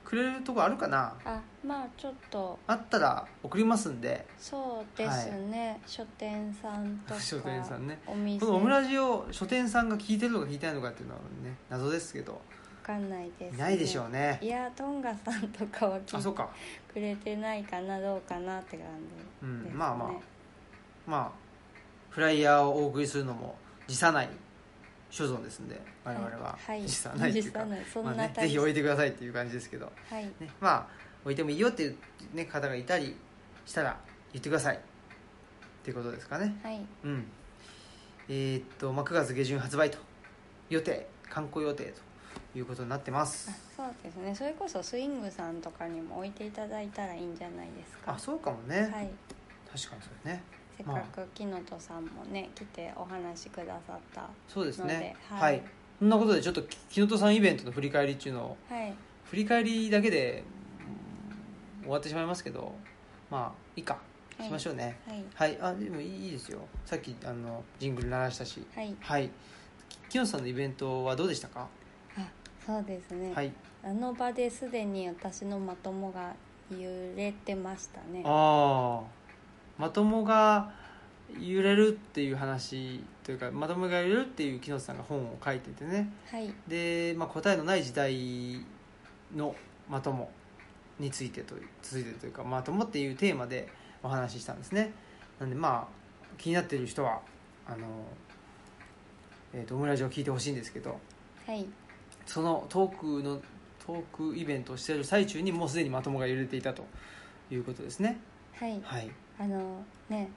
くれるとこあるかな？あまあちょっと。あったら送りますんで。そうですね、書店さんとか 書店さんね。お店。このオムラジを書店さんが聞いてるのか聞いてないのかっていうのはね謎ですけど。わかんないです、いないでしょうね。いやトンガさんとかは聞いあそうか。くれてないかなどうかなって感じうんまあまあ。まあフライヤーをお送りするのも辞さない所存ですんで我々は。はい。辞さないっていうか、そんなまあね、大ぜひ置いてくださいっていう感じですけど、はい。ね、まあ置いてもいいよっていう、ね、方がいたりしたら言ってください。っていうことですかね。はい。うん。えーっと、まあ、9月下旬発売と予定観光予定ということになってます。あそうですね。それこそスイングさんとかにも置いていただいたらいいんじゃないですか。あそうかもね、はい。確かにそうねせっかく木の戸さんもね来てお話しくださったそうですね。のではい、そんなことでちょっとき木本さんイベントの振り返りっていうのをはい。振り返りだけでうん終わってしまいますけどまあいいか。はい。しましょうね。はい。はい、あでもいいですよ。さっきあのジングル鳴らしたし。はい。はい。き木本さんのイベントはどうでしたか？あそうですね、はい。あの場ですでに私のまともが揺れてましたね。ああまともが揺れるっていう話というかまともが揺れるっていう木本さんが本を書いててね。はい。で、まあ、答えのない時代のまともについてとついてというかまともっていうテーマでお話ししたんですね。なんでまあ気になっている人はあの、えー、とオムラジを聞いてほしいんですけどはい。そのトークのトークイベントをしている最中にもうすでにまともが揺れていたということですね。はい。はいあのね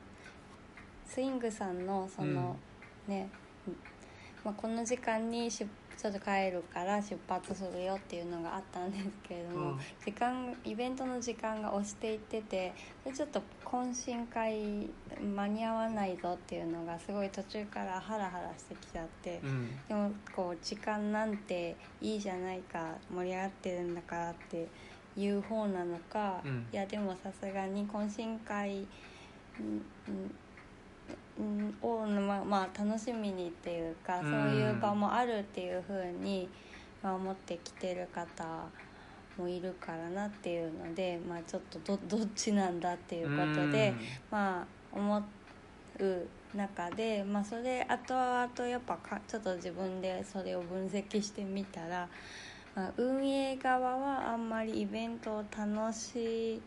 スイングさんのその、ね、まあ、この時間にしちょっと帰るから出発するよっていうのがあったんですけれども、うん。時間イベントの時間が押していっててでちょっと懇親会間に合わないぞっていうのがすごい途中からハラハラしてきちゃって、うん。でもこう時間なんていいじゃないか盛り上がってるんだからっていう方なのか、うんいやでもさすがに懇親会うんうんを、まあまあ、楽しみにっていうか、うんそういう場もあるっていうふうに、まあ、思ってきてる方もいるからなっていうので、まあ、ちょっとどどっちなんだっていうことで。まあ思う中で、まあ、それ後々やっぱかちょっと自分でそれを分析してみたら、まあ、運営側はあんまりイベントを楽しい、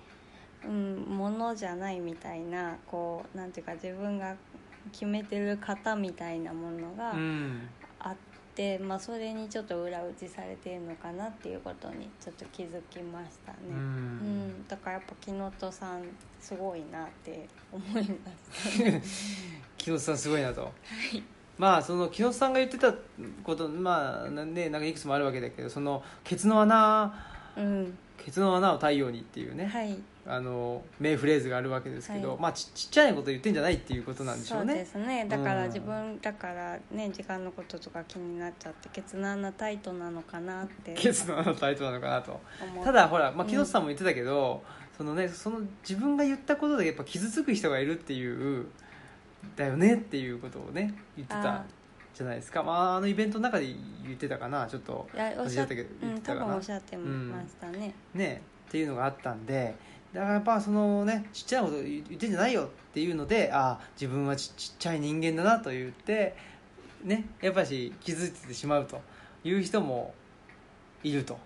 うん、ものじゃないみたいなこうなんていうか自分が決めてる型みたいなものがうん。あって、まあ、それにちょっと裏打ちされているのかなっていうことにちょっと気づきましたね。ううん。ん、だからやっぱ木本さんすごいなって思います。木下さんすごいなと、まあその木下さんが言ってたことまあねなんかいくつもあるわけだけどそのケツの穴うん。ケツの穴を太陽にっていうね、はい。あの名フレーズがあるわけですけど、はい。まあちちっちゃいこと言ってんじゃないっていうことなんでしょそううでね。すねだからうん自分だからね時間のこととか気になっちゃってケツの穴タイトなのかなって。ケツの穴タイトなのかなと。ただほら、まあ、うん。木下さんも言ってたけど、そのねその自分が言ったことでやっぱ傷つく人がいるっていうだよねっていうことをね言ってたあじゃないですか。まあ、あのイベントの中で言ってたかな。ちょっとおっしゃっ忘れたけどうん言ってたかな。多分おっしゃってましたね、ねっていうのがあったんでだからやっぱそのねちっちゃいこと言ってんじゃないよっていうのでああ自分はちちっちゃい人間だなと言ってねやっぱし気づいてしまうという人もいると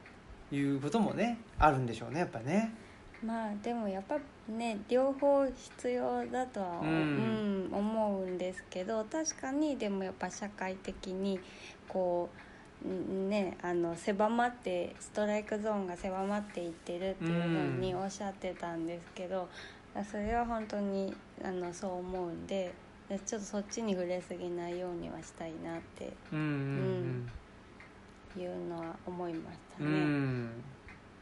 いうこともねあるんでしょうねやっぱね。まあでもやっぱね両方必要だとは、ううんん思うんですけど確かにでもやっぱ社会的にこうんねあの狭まってストライクゾーンが狭まっていってるっていうふうにおっしゃってたんですけど、それは本当にあのそう思うんでちょっとそっちに触れすぎないようにはしたいなってうんうんいうのは思いましたうん、うね。ん、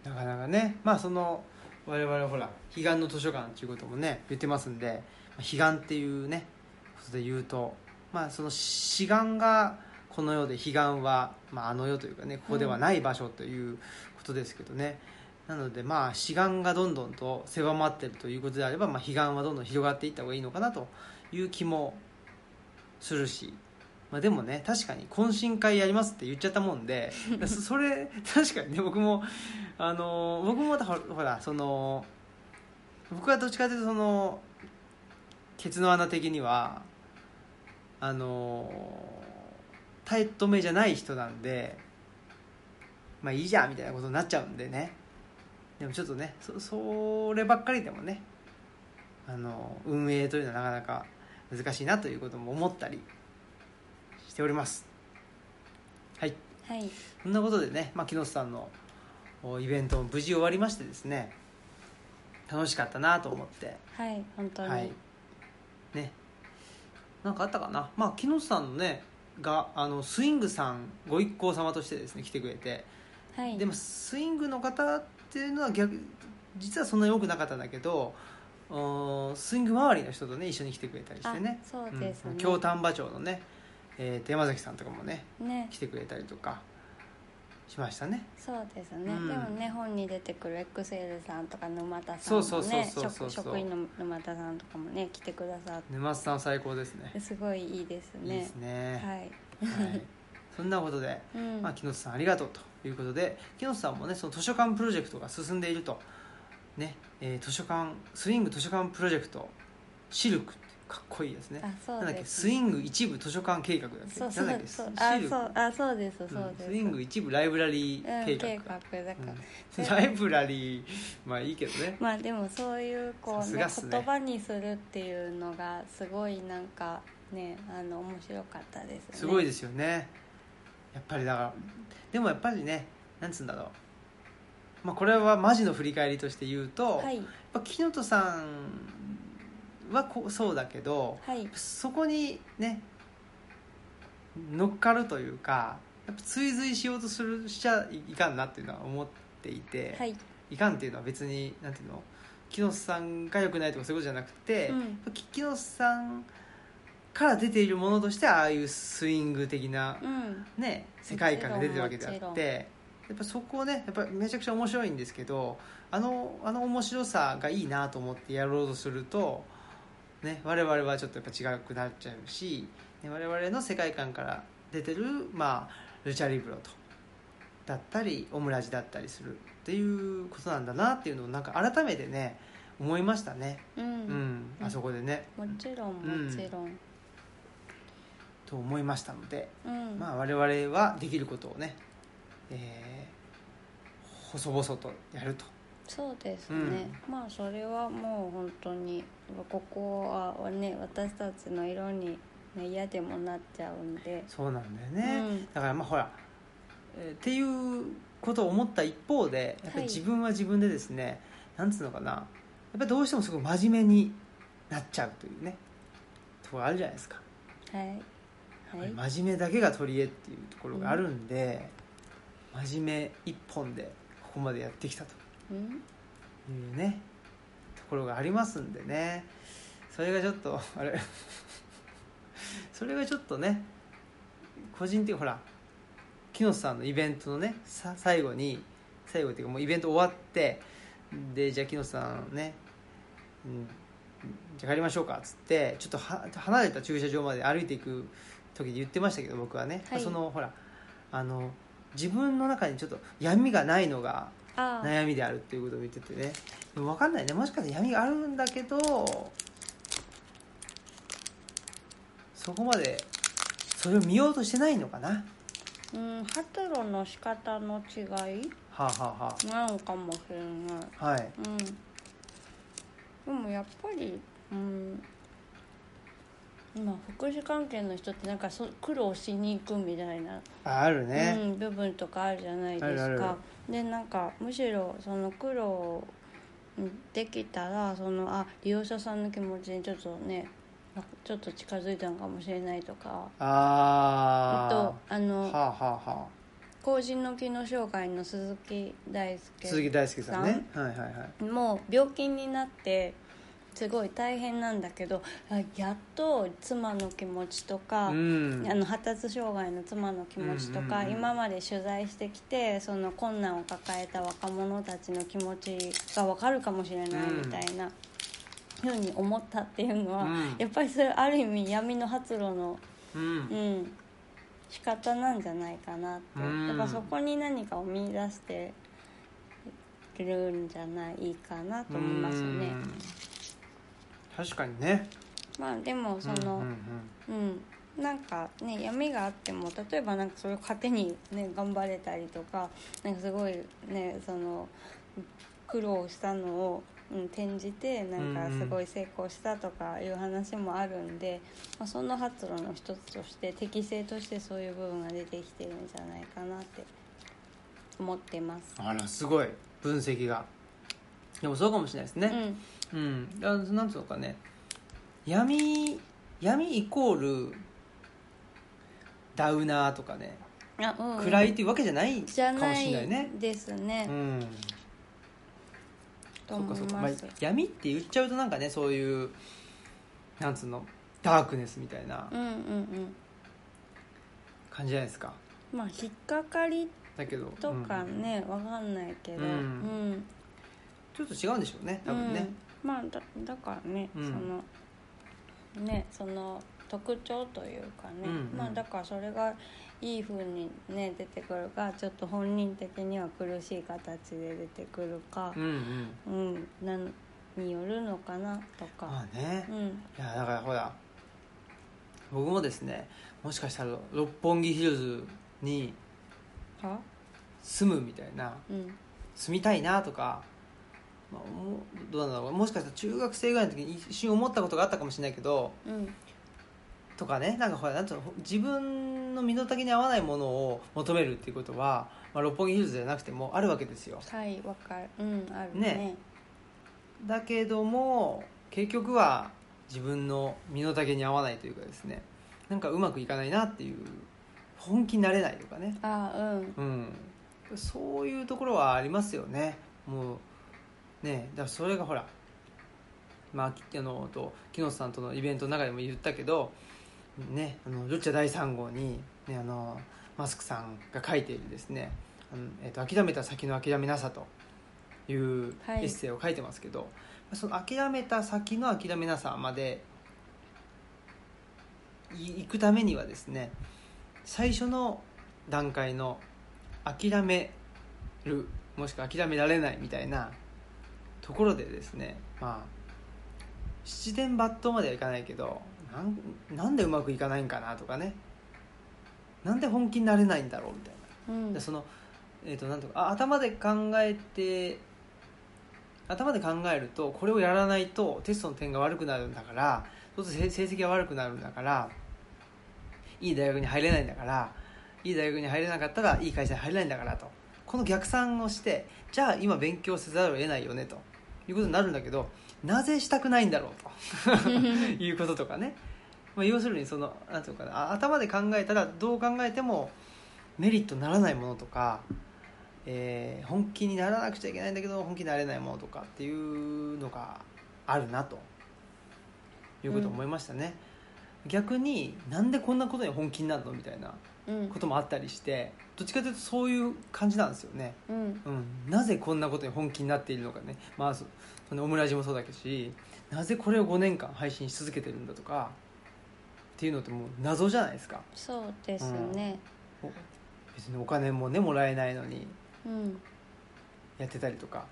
なかなかね。まあその我々ほら彼岸の図書館っていうこともね言ってますんで彼岸っていうねことで言うとまあその志願がこの世で彼岸は、まあ、あの世というかねここではない場所ということですけどね、なのでまあ志願がどんどんと狭まってるということであれば、まあ、彼岸はどんどん広がっていった方がいいのかなという気もするし、まあ、でもね確かに懇親会やりますって言っちゃったもんでそ それ確かにね僕もあの僕もまたほほらその僕はどっちかというとそのケツの穴的にはあのタイトめじゃない人なんでまあいいじゃんみたいなことになっちゃうんでね。でもちょっとねそそればっかりでもねあの運営というのはなかなか難しいなということも思ったりしております。はい。はい。そんなことでね、まあ、木下さんのおイベントも無事終わりましてですね楽しかったなと思って。はい本当に、はい。ね。なんかあったかな？まあ木下さんのねがあのスイングさんご一行様としてですね来てくれて。はい、でもスイングの方っていうのは逆実はそんなに多くなかったんだけどおスイング周りの人とね一緒に来てくれたりしてね。あそうですね。ん京丹波町のね、えー、山崎さんとかもねね。来てくれたりとかしましたね。そうですね、うん。でもね本に出てくる XL さんとか沼田さんそうそうもねそうそう。職職員の沼田さんとかもね来てくださっ沼津さん最高ですね。てすごいいいですね。いいですね。はい、はい、そんなことで、うん。まあ、木下さんありがとうということで木下さんもねその図書館プロジェクトが進んでいるとね、えー図書館スイング図書館プロジェクトシルクかっこいいですね。あそうなんだっけ？スイング一部図書館計画だっけ？そうそなんだっけ？うそう。あシルクそうあそうですそううんです、スイング一部ライブラリー計画うん計画だから、う んライブラリーまあいいけどね。まあでもそういうこうねさすがっすね。言葉にするっていうのがすごいなんかねあの面白かったですね。すごいですよね。やっぱりだからでもやっぱりねなんつうんだろう。まあこれはマジの振り返りとして言うと、はい。やっぱ木本さんはこうそうだけどはい。そこにね乗っかるというかやっぱ追随しようとするしちゃいかんなっていうのは思っていて、はい。いかんっていうのは別になんていうの木下さんが良くないとかそういうことじゃなくて、うん。き木下さんから出ているものとしてああいうスイング的な、うん。ね、世界観が出てるわけであってやっぱそこをねやっぱめちゃくちゃ面白いんですけどあのあの面白さがいいなと思ってやろうとすると、ね、我々はちょっとやっぱ違くなっちゃうし、ね、我々の世界観から出てる、まあ、ルチャリブロとだったりオムラジだったりするっていうことなんだなっていうのをなんか改めてね思いましたね、うん、うん、あそこでね。もちろん。もちろん、と思いましたので、うん。まあ、我々はできることをね、えー細々とやるとそうですね、まあそれはもう本当にここはね私たちの色に、ね、嫌でもなっちゃうんで。そうなんだよね、うん。だからまあほら、えーっていうことを思った一方でやっぱりはい。自分は自分でですね、なんつうのかな。やっぱりどうしてもすごい真面目になっちゃうというねところあるじゃないですか、はい。はい。真面目だけが取り柄っていうところがあるんで、真面目一本でここまでやってきたとうん。いうねところがありますんでね。それがちょっとあれ。それがちょっとね個人的にほら木下さんのイベントのねさ最後に最後っていうかもうイベント終わってでじゃあ木下さんね、うん、じゃあ帰りましょうかっつってちょっとは離れた駐車場まで歩いていく時で言ってましたけど僕はね、はい。そのほらあの自分の中にちょっと闇がないのが悩みであるっていうことを言っててね。分かんないね。もしかしたら闇があるんだけどそこまでそれを見ようとしてないのかな？はうん発露の仕方の違い？あ、はあはなのかもしれない。あ、はい。うん。でもやっぱりうん今福祉関係の人ってなんかそ苦労しに行くみたいな、ああるね、うん、部分とかあるじゃないですか。でなんかむしろその苦労うんできたらそのあ利用者さんの気持ちにちょっとねあちょっと近づいたのかもしれないとか。ああとあのはあはあは後進の機能障害の鈴木大あ輔鈴木大輔さんね。はいはいはい。もう病気になってすごい大変なんだけどあやっと妻の気持ちとか、うん。あの発達障害の妻の気持ちとか、うんうんうん今まで取材してきてその困難を抱えた若者たちの気持ちが分かるかもしれないうんみたいなふうに思ったっていうのは、うん。やっぱりそれある意味闇の発露の、うん。うん、仕方なんじゃないかなって、うん。やっぱそこに何かを見出してるんじゃないかなと思いますよね。うん確かにね。まあでもその、うんうんうん、なんかね闇があっても例えばなんかそれを糧にね頑張れたりとかなんかすごいねその苦労したのを、うん、転じてなんかすごい成功したとかいう話もあるんで、まあ、その発露の一つとして適性としてそういう部分が出てきてるんじゃないかなって思ってます。あらすごい。分析が。でもそうかもしれないですね、うんうん、あなんつうのかね。闇闇イコールダウナーとかね、あうん、暗いっていうわけじゃないかもしれなないいね。ですねう、ん。そうかそうか、まあます。、闇って言っちゃうとなんかねそういうなんつうのダークネスみたいなうんうんうん。感じじゃないですか。まあ引っかかりだけどとかうんね、わかんないけど、うん。うん。ちょっと違うんでしょうね多分ね、うんまあだだからね、うん。そのねその特徴というかね、うんうん。まあだからそれがいい風にね出てくるかちょっと本人的には苦しい形で出てくるかうんうん。うん、何によるのかなとか、まあね、うん。いやだからほら僕もですねもしかしたら六本木ヒルズには？住むみたいなうん。住みたいなとか、まあ、もうどうなんだろう。もしかしたら中学生ぐらいの時に一瞬思ったことがあったかもしれないけどうん。とかね。なんかほらなんうの自分の身の丈に合わないものを求めるっていうことは、まあ、六本木ヒルズじゃなくてもあるわけですよ。はいわかる。うんあるね。ね。だけども結局は自分の身の丈に合わないというかですね。なんかうまくいかないなっていう本気になれないとかね。あうん。うん。そういうところはありますよね。もうねだからそれがほらまあきあのと木下さんとのイベントの中でも言ったけどねあのルッチャ第3号に、ね、あのマスクさんが書いているですね「あのえっと諦めた先の諦めなさ」というはい。エッセイを書いてますけど、その諦めた先の諦めなさまでい行くためにはですね最初の段階の諦めるもしくは諦められないみたいなところでですねまあ七点抜刀まではいかないけどなんなんでうまくいかないんかなとかね。なんで本気になれないんだろうみたいな。うん。でその、えー、となんとかあ頭で考えて頭で考えるとこれをやらないとテストの点が悪くなるんだからそうすると成成績が悪くなるんだからいい大学に入れないんだからいい大学に入れなかったらいい会社に入れないんだからと。この逆算をしてじゃあ今勉強せざるを得ないよねということになるんだけどなぜしたくないんだろうと。いうこととかね。まあ、要するにそのなんていうのかな。あ頭で考えたらどう考えてもメリットにならないものとか、えー本気にならなくちゃいけないんだけど本気になれないものとかっていうのがあるなと。いうことを思いましたね、逆になんでこんなことに本気になるの？みたいな。うんこともあったりしてどっちかというとそういう感じなんですよね、うん。うん、なぜこんなことに本気になっているのかね、まあ、そそのオムラジもそうだけどしなぜこれを5年間配信し続けてるんだとかっていうのってもう謎じゃないですか。そうですね。お別にお金もねもらえないのにうん。やってたりとか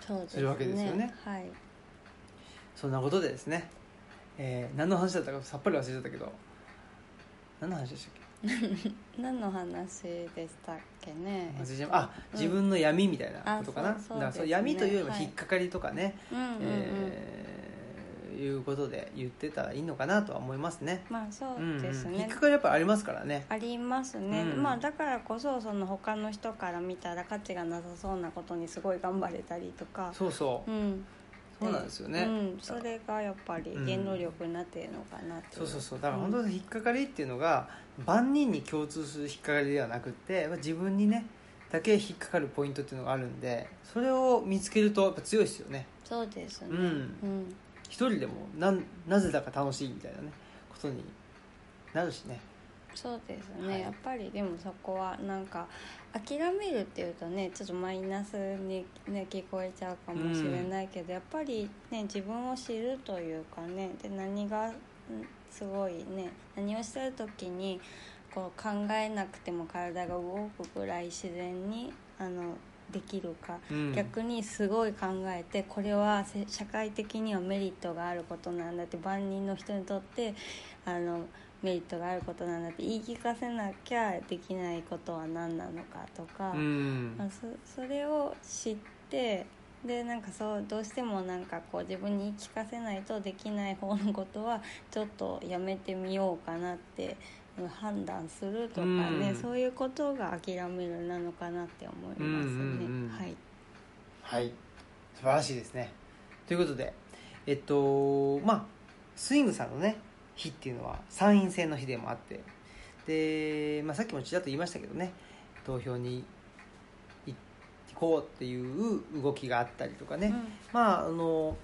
そうでするわけですよね。はい。そんなことでですね、えー何の話だったかさっぱり忘れちゃったけど。何の話でしたっけ？何の話でしたっけね？あうん。自分の闇みたいなことかな、あそうそうだから闇というよりもはい。引っかかりとかね、うんうんうん、えーいうことで言ってたらいいのかなとは思いますね。まあそうですね、んん。引っかかりやっぱありますからね。ありますね、うん。まあだからこそその他の人から見たら価値がなさそうなことにすごい頑張れたりとか。そうそう。う、ん。そうなんですよね。うん、それがやっぱり原動力になっているのかなっていそうそうそう。だから本当に引っかかりっていうのが万人に共通する引っかかりではなくてまあ自分にねだけ引っかかるポイントっていうのがあるんでそれを見つけるとやっぱ強いですよね。そうですね。うん。うん。一人でもなんなぜだか楽しいみたいなねことになるしね。そうですね、はい。やっぱりでもそこはなんか諦めるっていうとねちょっとマイナスに、ね、聞こえちゃうかもしれないけど、やっぱりね自分を知るというかねで何がんすごいね。何をしてる時にこう考えなくても体が動くぐらい自然にあのできるか、うん。逆にすごい考えてこれはせ社会的にはメリットがあることなんだって万人の人にとってあのメリットがあることなんだって言い聞かせなきゃできないことは何なのかとか、うん。まあ、そそれを知ってでなんかそうどうしてもなんかこう自分に言い聞かせないとできない方のことはちょっとやめてみようかなってうん判断するとかね、うん。そういうことが諦めるなのかなって思いますね。うんうんうんはい。はい。素晴らしいですね。ということでえっとまあスイングさんのね日っていうのは参院選の日でもあってで、まあ、さっきもちらっと言いましたけどね投票に行こうっていう動きがあったりとかね、うん。まああの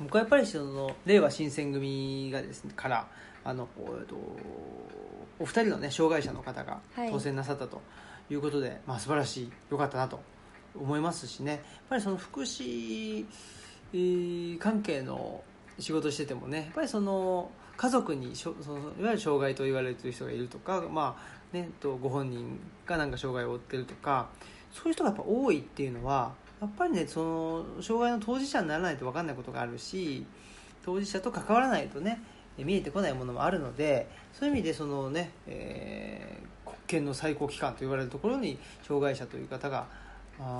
僕はやっぱりその令和新選組がですねからあの、えっと、お二人のね障害者の方がはい。当選なさったということで、まあ素晴らしい良かったなと思いますしね。やっぱりその福祉、えー関係の仕事しててもねやっぱりその家族にそのいわゆる障害と言われてる人がいるとか、まあね、とご本人がなんか障害を負ってるとかそういう人がやっぱ多いっていうのはやっぱりねその障害の当事者にならないと分かんないことがあるし当事者と関わらないとね見えてこないものもあるのでそういう意味でそのね、えー国権の最高機関と言われるところに障害者という方が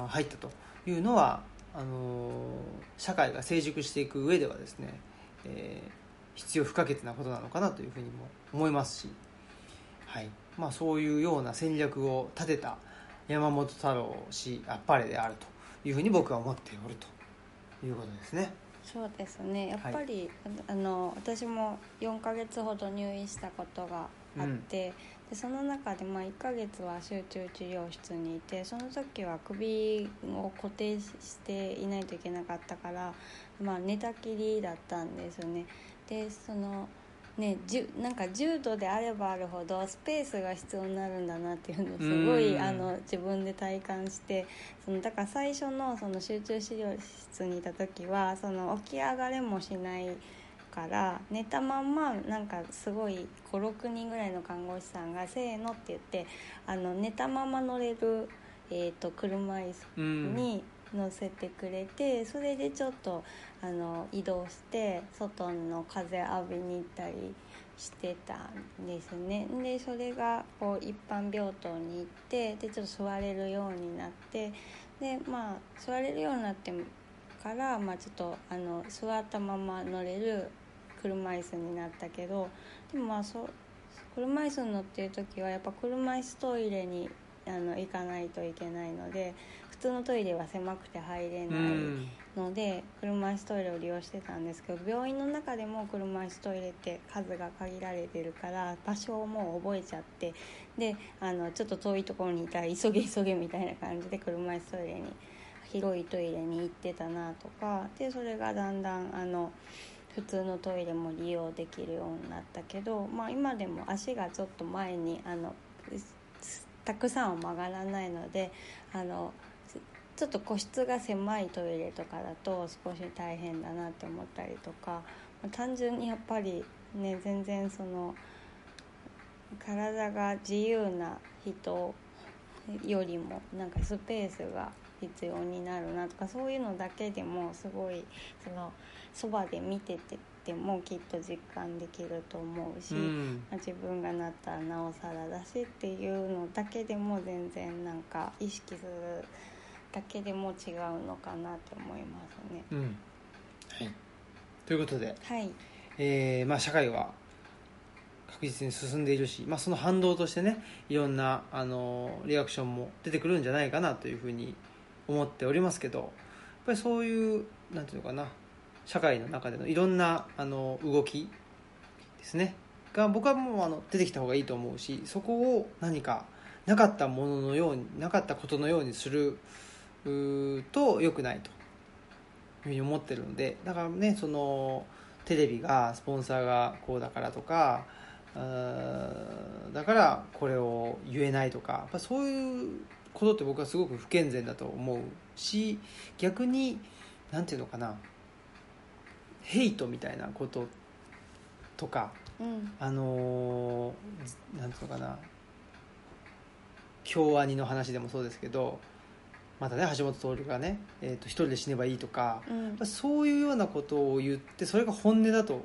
入ったというのはあの社会が成熟していく上ではですね、えー必要不可欠なことなのかなというふうにも思いますし、はい。まあ、そういうような戦略を立てた山本太郎氏あっぱれであるというふうに僕は思っておるということですね。そうですね。やっぱり、あの私も4ヶ月ほど入院したことがあって、でその中でまあ1ヶ月は集中治療室にいてその時は首を固定していないといけなかったから、まあ、寝たきりだったんですよね。でそのね、じゅなんか重度であればあるほどスペースが必要になるんだなっていうのをすごいうんあの自分で体感してそのだから最初のその集中治療室にいた時はその起き上がれもしないから寝たまんまなんかすごい56人ぐらいの看護師さんが「せーの」って言ってあの寝たまま乗れる、えー、と車椅子うん。に乗せてくれてそれでちょっとあの移動して外の風浴びに行ったりしてたんですね。でそれがこう一般病棟に行ってでちょっと座れるようになってでまあ座れるようになってから、まあ、ちょっとあの座ったまま乗れる車椅子になったけどでもまあそ車椅子に乗ってる時はやっぱ車椅子トイレにあの行かないといけないので通のトイレは狭くて入れないので車椅子トイレを利用してたんですけど病院の中でも車椅子トイレって数が限られてるから場所をもう覚えちゃってであのちょっと遠いところにいたら急げ急げみたいな感じで車椅子トイレに広いトイレに行ってたなとかでそれがだんだんあの普通のトイレも利用できるようになったけど、まあ、今でも足がちょっと前にあのたくさんは曲がらないのであのちょっと個室が狭いトイレとかだと少し大変だなって思ったりとか、まあ単純にやっぱりね全然その体が自由な人よりもなんかスペースが必要になるなとかそういうのだけでもすごいそのそばで見てててもきっと実感できると思うし、うん。まあ自分がなったらなおさらだしっていうのだけでも全然なんか意識するだけでも違うのかなって思いますね。うん。はい、ということで、はい、えーまあ、社会は確実に進んでいるし、まあ、その反動としてねいろんなあのリアクションも出てくるんじゃないかなというふうに思っておりますけどやっぱりそういうなんていうのかな社会の中でのいろんなあの動きですねが僕はもうあの出てきた方がいいと思うしそこを何かなかったもののようになかったことのようにすると良くないと。いうふうに思ってるので。だからねそのテレビがスポンサーがこうだからとかだからこれを言えないとかやっぱそういうことって僕はすごく不健全だと思うし逆になんていうのかなヘイトみたいなこととかうん。あのーなんていうのかな京アニの話でもそうですけどまたね橋本徹がね、えーと一人で死ねばいいとかうん。そういうようなことを言ってそれが本音だと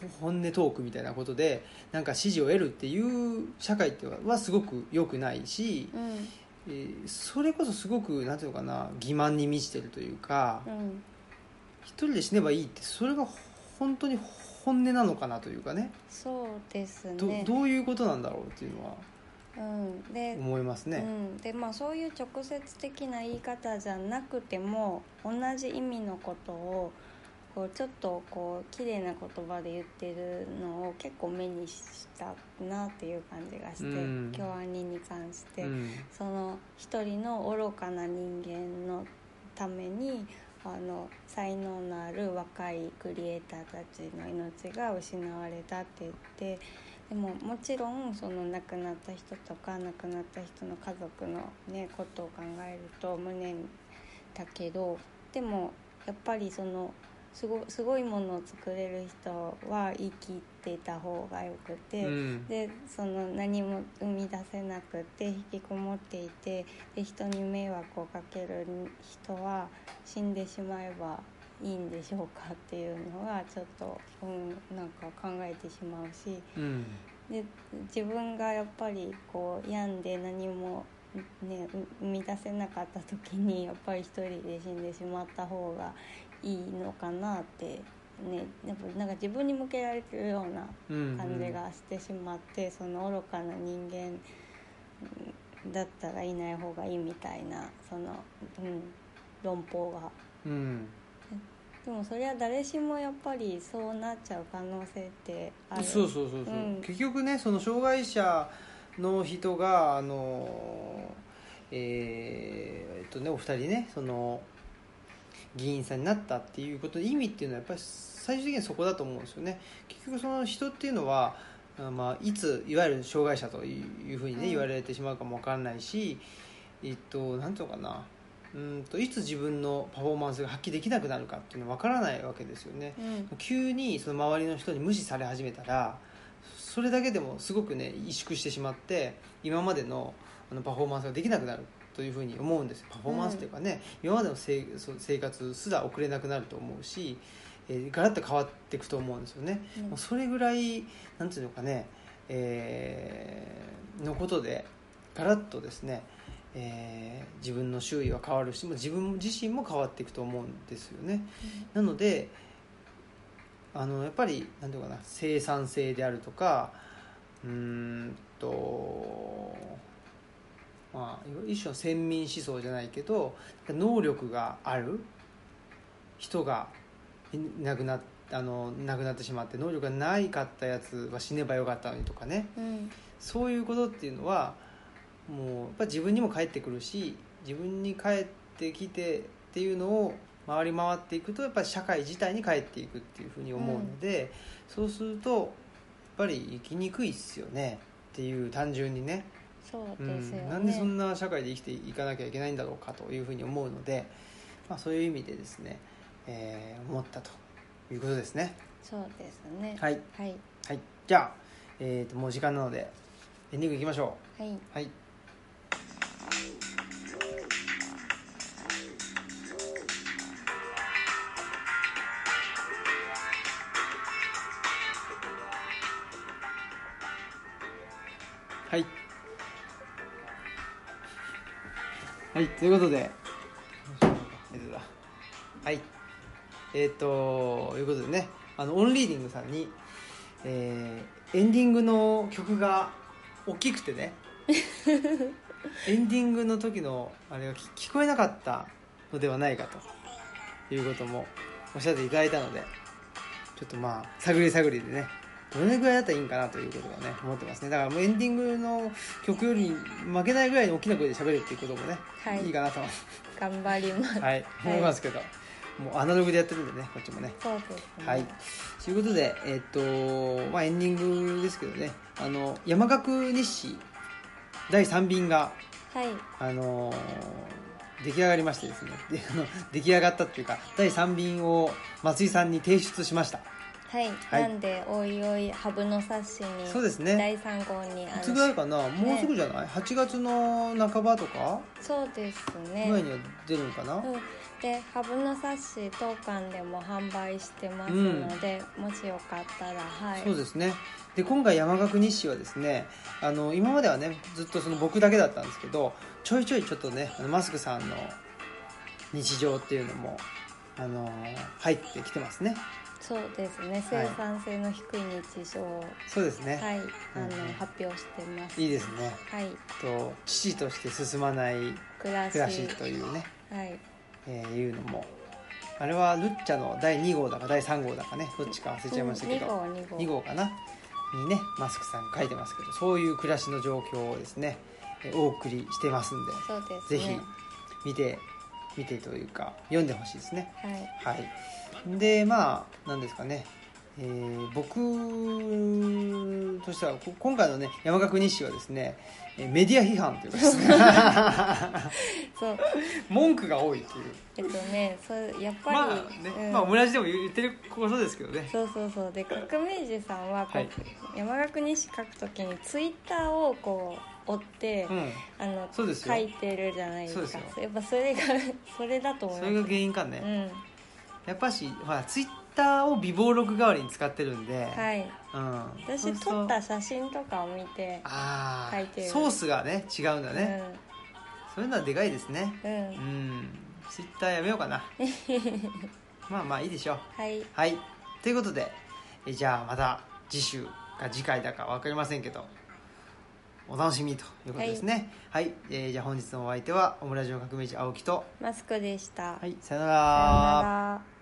ほ本音トークみたいなことでなんか支持を得るっていう社会ってはすごく良くないし、うん。えーそれこそすごくなんていうのかな欺瞞に満ちてるというか、うん。一人で死ねばいいってそれが本当に本音なのかなというかね。そうですどね。どういうことなんだろうっていうのはうん、で思いますね。うん、でまあそういう直接的な言い方じゃなくても同じ意味のことをこうちょっとこう綺麗な言葉で言ってるのを結構目にしたなっていう感じがして、うん。京アニに関して、うん。その一人の愚かな人間のためにあの才能のある若いクリエイターたちの命が失われたって言ってでももちろんその亡くなった人とか亡くなった人の家族の、ね、ことを考えると無念だけどでもやっぱりそのすごすごいものを作れる人は生きてた方がよくて。うんでその何も生み出せなくて引きこもっていてで人に迷惑をかける人は死んでしまえばいいんでしょうかっていうのがちょっと、うん、なんか考えてしまうし。うん。で自分がやっぱりこう病んで何も、ね、生み出せなかった時にやっぱり一人で死んでしまった方がいいのかなって。ね、やっぱなんか自分に向けられてるようなうん感じがしてしまって、その愚かな人間だったらいない方がいいみたいなその、うん、論法が。うんでもそれは誰しもやっぱりそうなっちゃう可能性ってある。そうそうそうそう、うん。結局ねその障害者の人があのえーえっとねお二人ねその議員さんになったっていうことの意味っていうのはやっぱり最終的にはそこだと思うんですよね。結局その人っていうのはあまあ、いついわゆる障害者というふうにね、うん。言われてしまうかもわからないしえっとなんていうのかなうんといつ自分のパフォーマンスが発揮できなくなるかっていうのはわからないわけですよね、うん。急にその周りの人に無視され始めたらそれだけでもすごくね萎縮してしまって今までのあのパフォーマンスができなくなるというふうに思うんです。よパフォーマンスというかね、今までのせいそう生活すら送れなくなると思うし、えーガラッと変わっていくと思うんですよね、うん。それぐらいなんていうのかね、えーのことでガラッとですねえー自分の周囲は変わるし自分自身も変わっていくと思うんですよね。なのであのやっぱりなんていうかな生産性であるとかうーんと一種の先民思想じゃないけど能力がある人がいなくなっあの亡くなってしまって能力がないかったやつは死ねばよかったのにとかね。うん。そういうことっていうのはもうやっぱ自分にも返ってくるし自分に返ってきてっていうのを回り回っていくとやっぱり社会自体に返っていくっていうふうに思うので、そうするとやっぱり生きにくいっすよねっていう単純にね。そううですよね、ん、なんでそんな社会で生きていかなきゃいけないんだろうかというふうに思うので、まあ、そういう意味でですね、えー思ったということですね。そうですね。はい、はい。はい、じゃあ、えー、ともう時間なのでエンディングいきましょはい、う。はい。はいはいということで。はい。えっ、とということでね。あのオンリーディングさんに、えーエンディングの曲が大きくてね。エンディングの時のあれが聞聞こえなかったのではないかと。いうこともおっしゃっていただいたので。ちょっとまあ探り探りでねどれぐらいだったらいいんかなということをね思ってますね。だからもうエンディングの曲より負けないぐらいに大きな声で喋るっていうこともね、はい。いいかなと。頑張ります。はい、思いますけど、もうアナログでやってるんでねこっちもね。そうですね。はい。ということでえっとまあエンディングですけどね。あの山岳日誌第3便がはい。あの出来上がりましてですね。であの出来上がったっていうか第3便を松井さんに提出しましたはい、はい。なんでおいおいハブの冊子にそうですね。第3号にあいつぐらいかな？もうすぐじゃない、8月の半ばとか？そうですね。ぐらいには出るのかな、うん、でハブの冊子当館でも販売してますので、もしよかったらはい。そうですね。で今回山岳日誌はですねあの今まではねずっとその僕だけだったんですけどちょいちょいちょっとねあのマスクさんの日常っていうのもあの入ってきてますねそうですね。生産性の低い日常をそうですね、はい、あの、うん。発表してます。いいですね。はい。と父として進まない暮らし。というね、はい。えーいうのもあれはルッチャの第2号だか第3号だかねどっちか忘れちゃいましたけど、2号2号。2号かな？にねマスクさん書いてますけどそういう暮らしの状況をですねえーお送りしてますんでそうですぜひね見て見てというか読んでほしいですね。はい。はいでまあなんですかね。えー僕としてはこ今回のね山岳日誌はですねえーメディア批判というかですね。そう。文句が多いっていう。えっとねそうやっぱり、まあね、うん。まあ同じでも言ってることですけどね。そうそうそう。で革命児さんはこう、はい。山岳日誌書くときにツイッターをこう追って、うん。あの書いてるじゃないですか。そうですやっぱそれが それだと思います。それが原因かね、うんやっぱしほらツイッターを備忘録代わりに使ってるんで、はい。うん、私撮った写真とかを見てあ書いてる。あソースがね違うんだね、そういうのはでかいですね。うん、うん。うんツイッターやめようかな。まあまあいいでしょう。はい。はい。ということでえじゃあまた次週か次回だか分かりませんけどお楽しみということですね。はい、えーじゃあ本日のお相手はオムラジオ革命児青木とマスクでした、はい。さよなさよらなら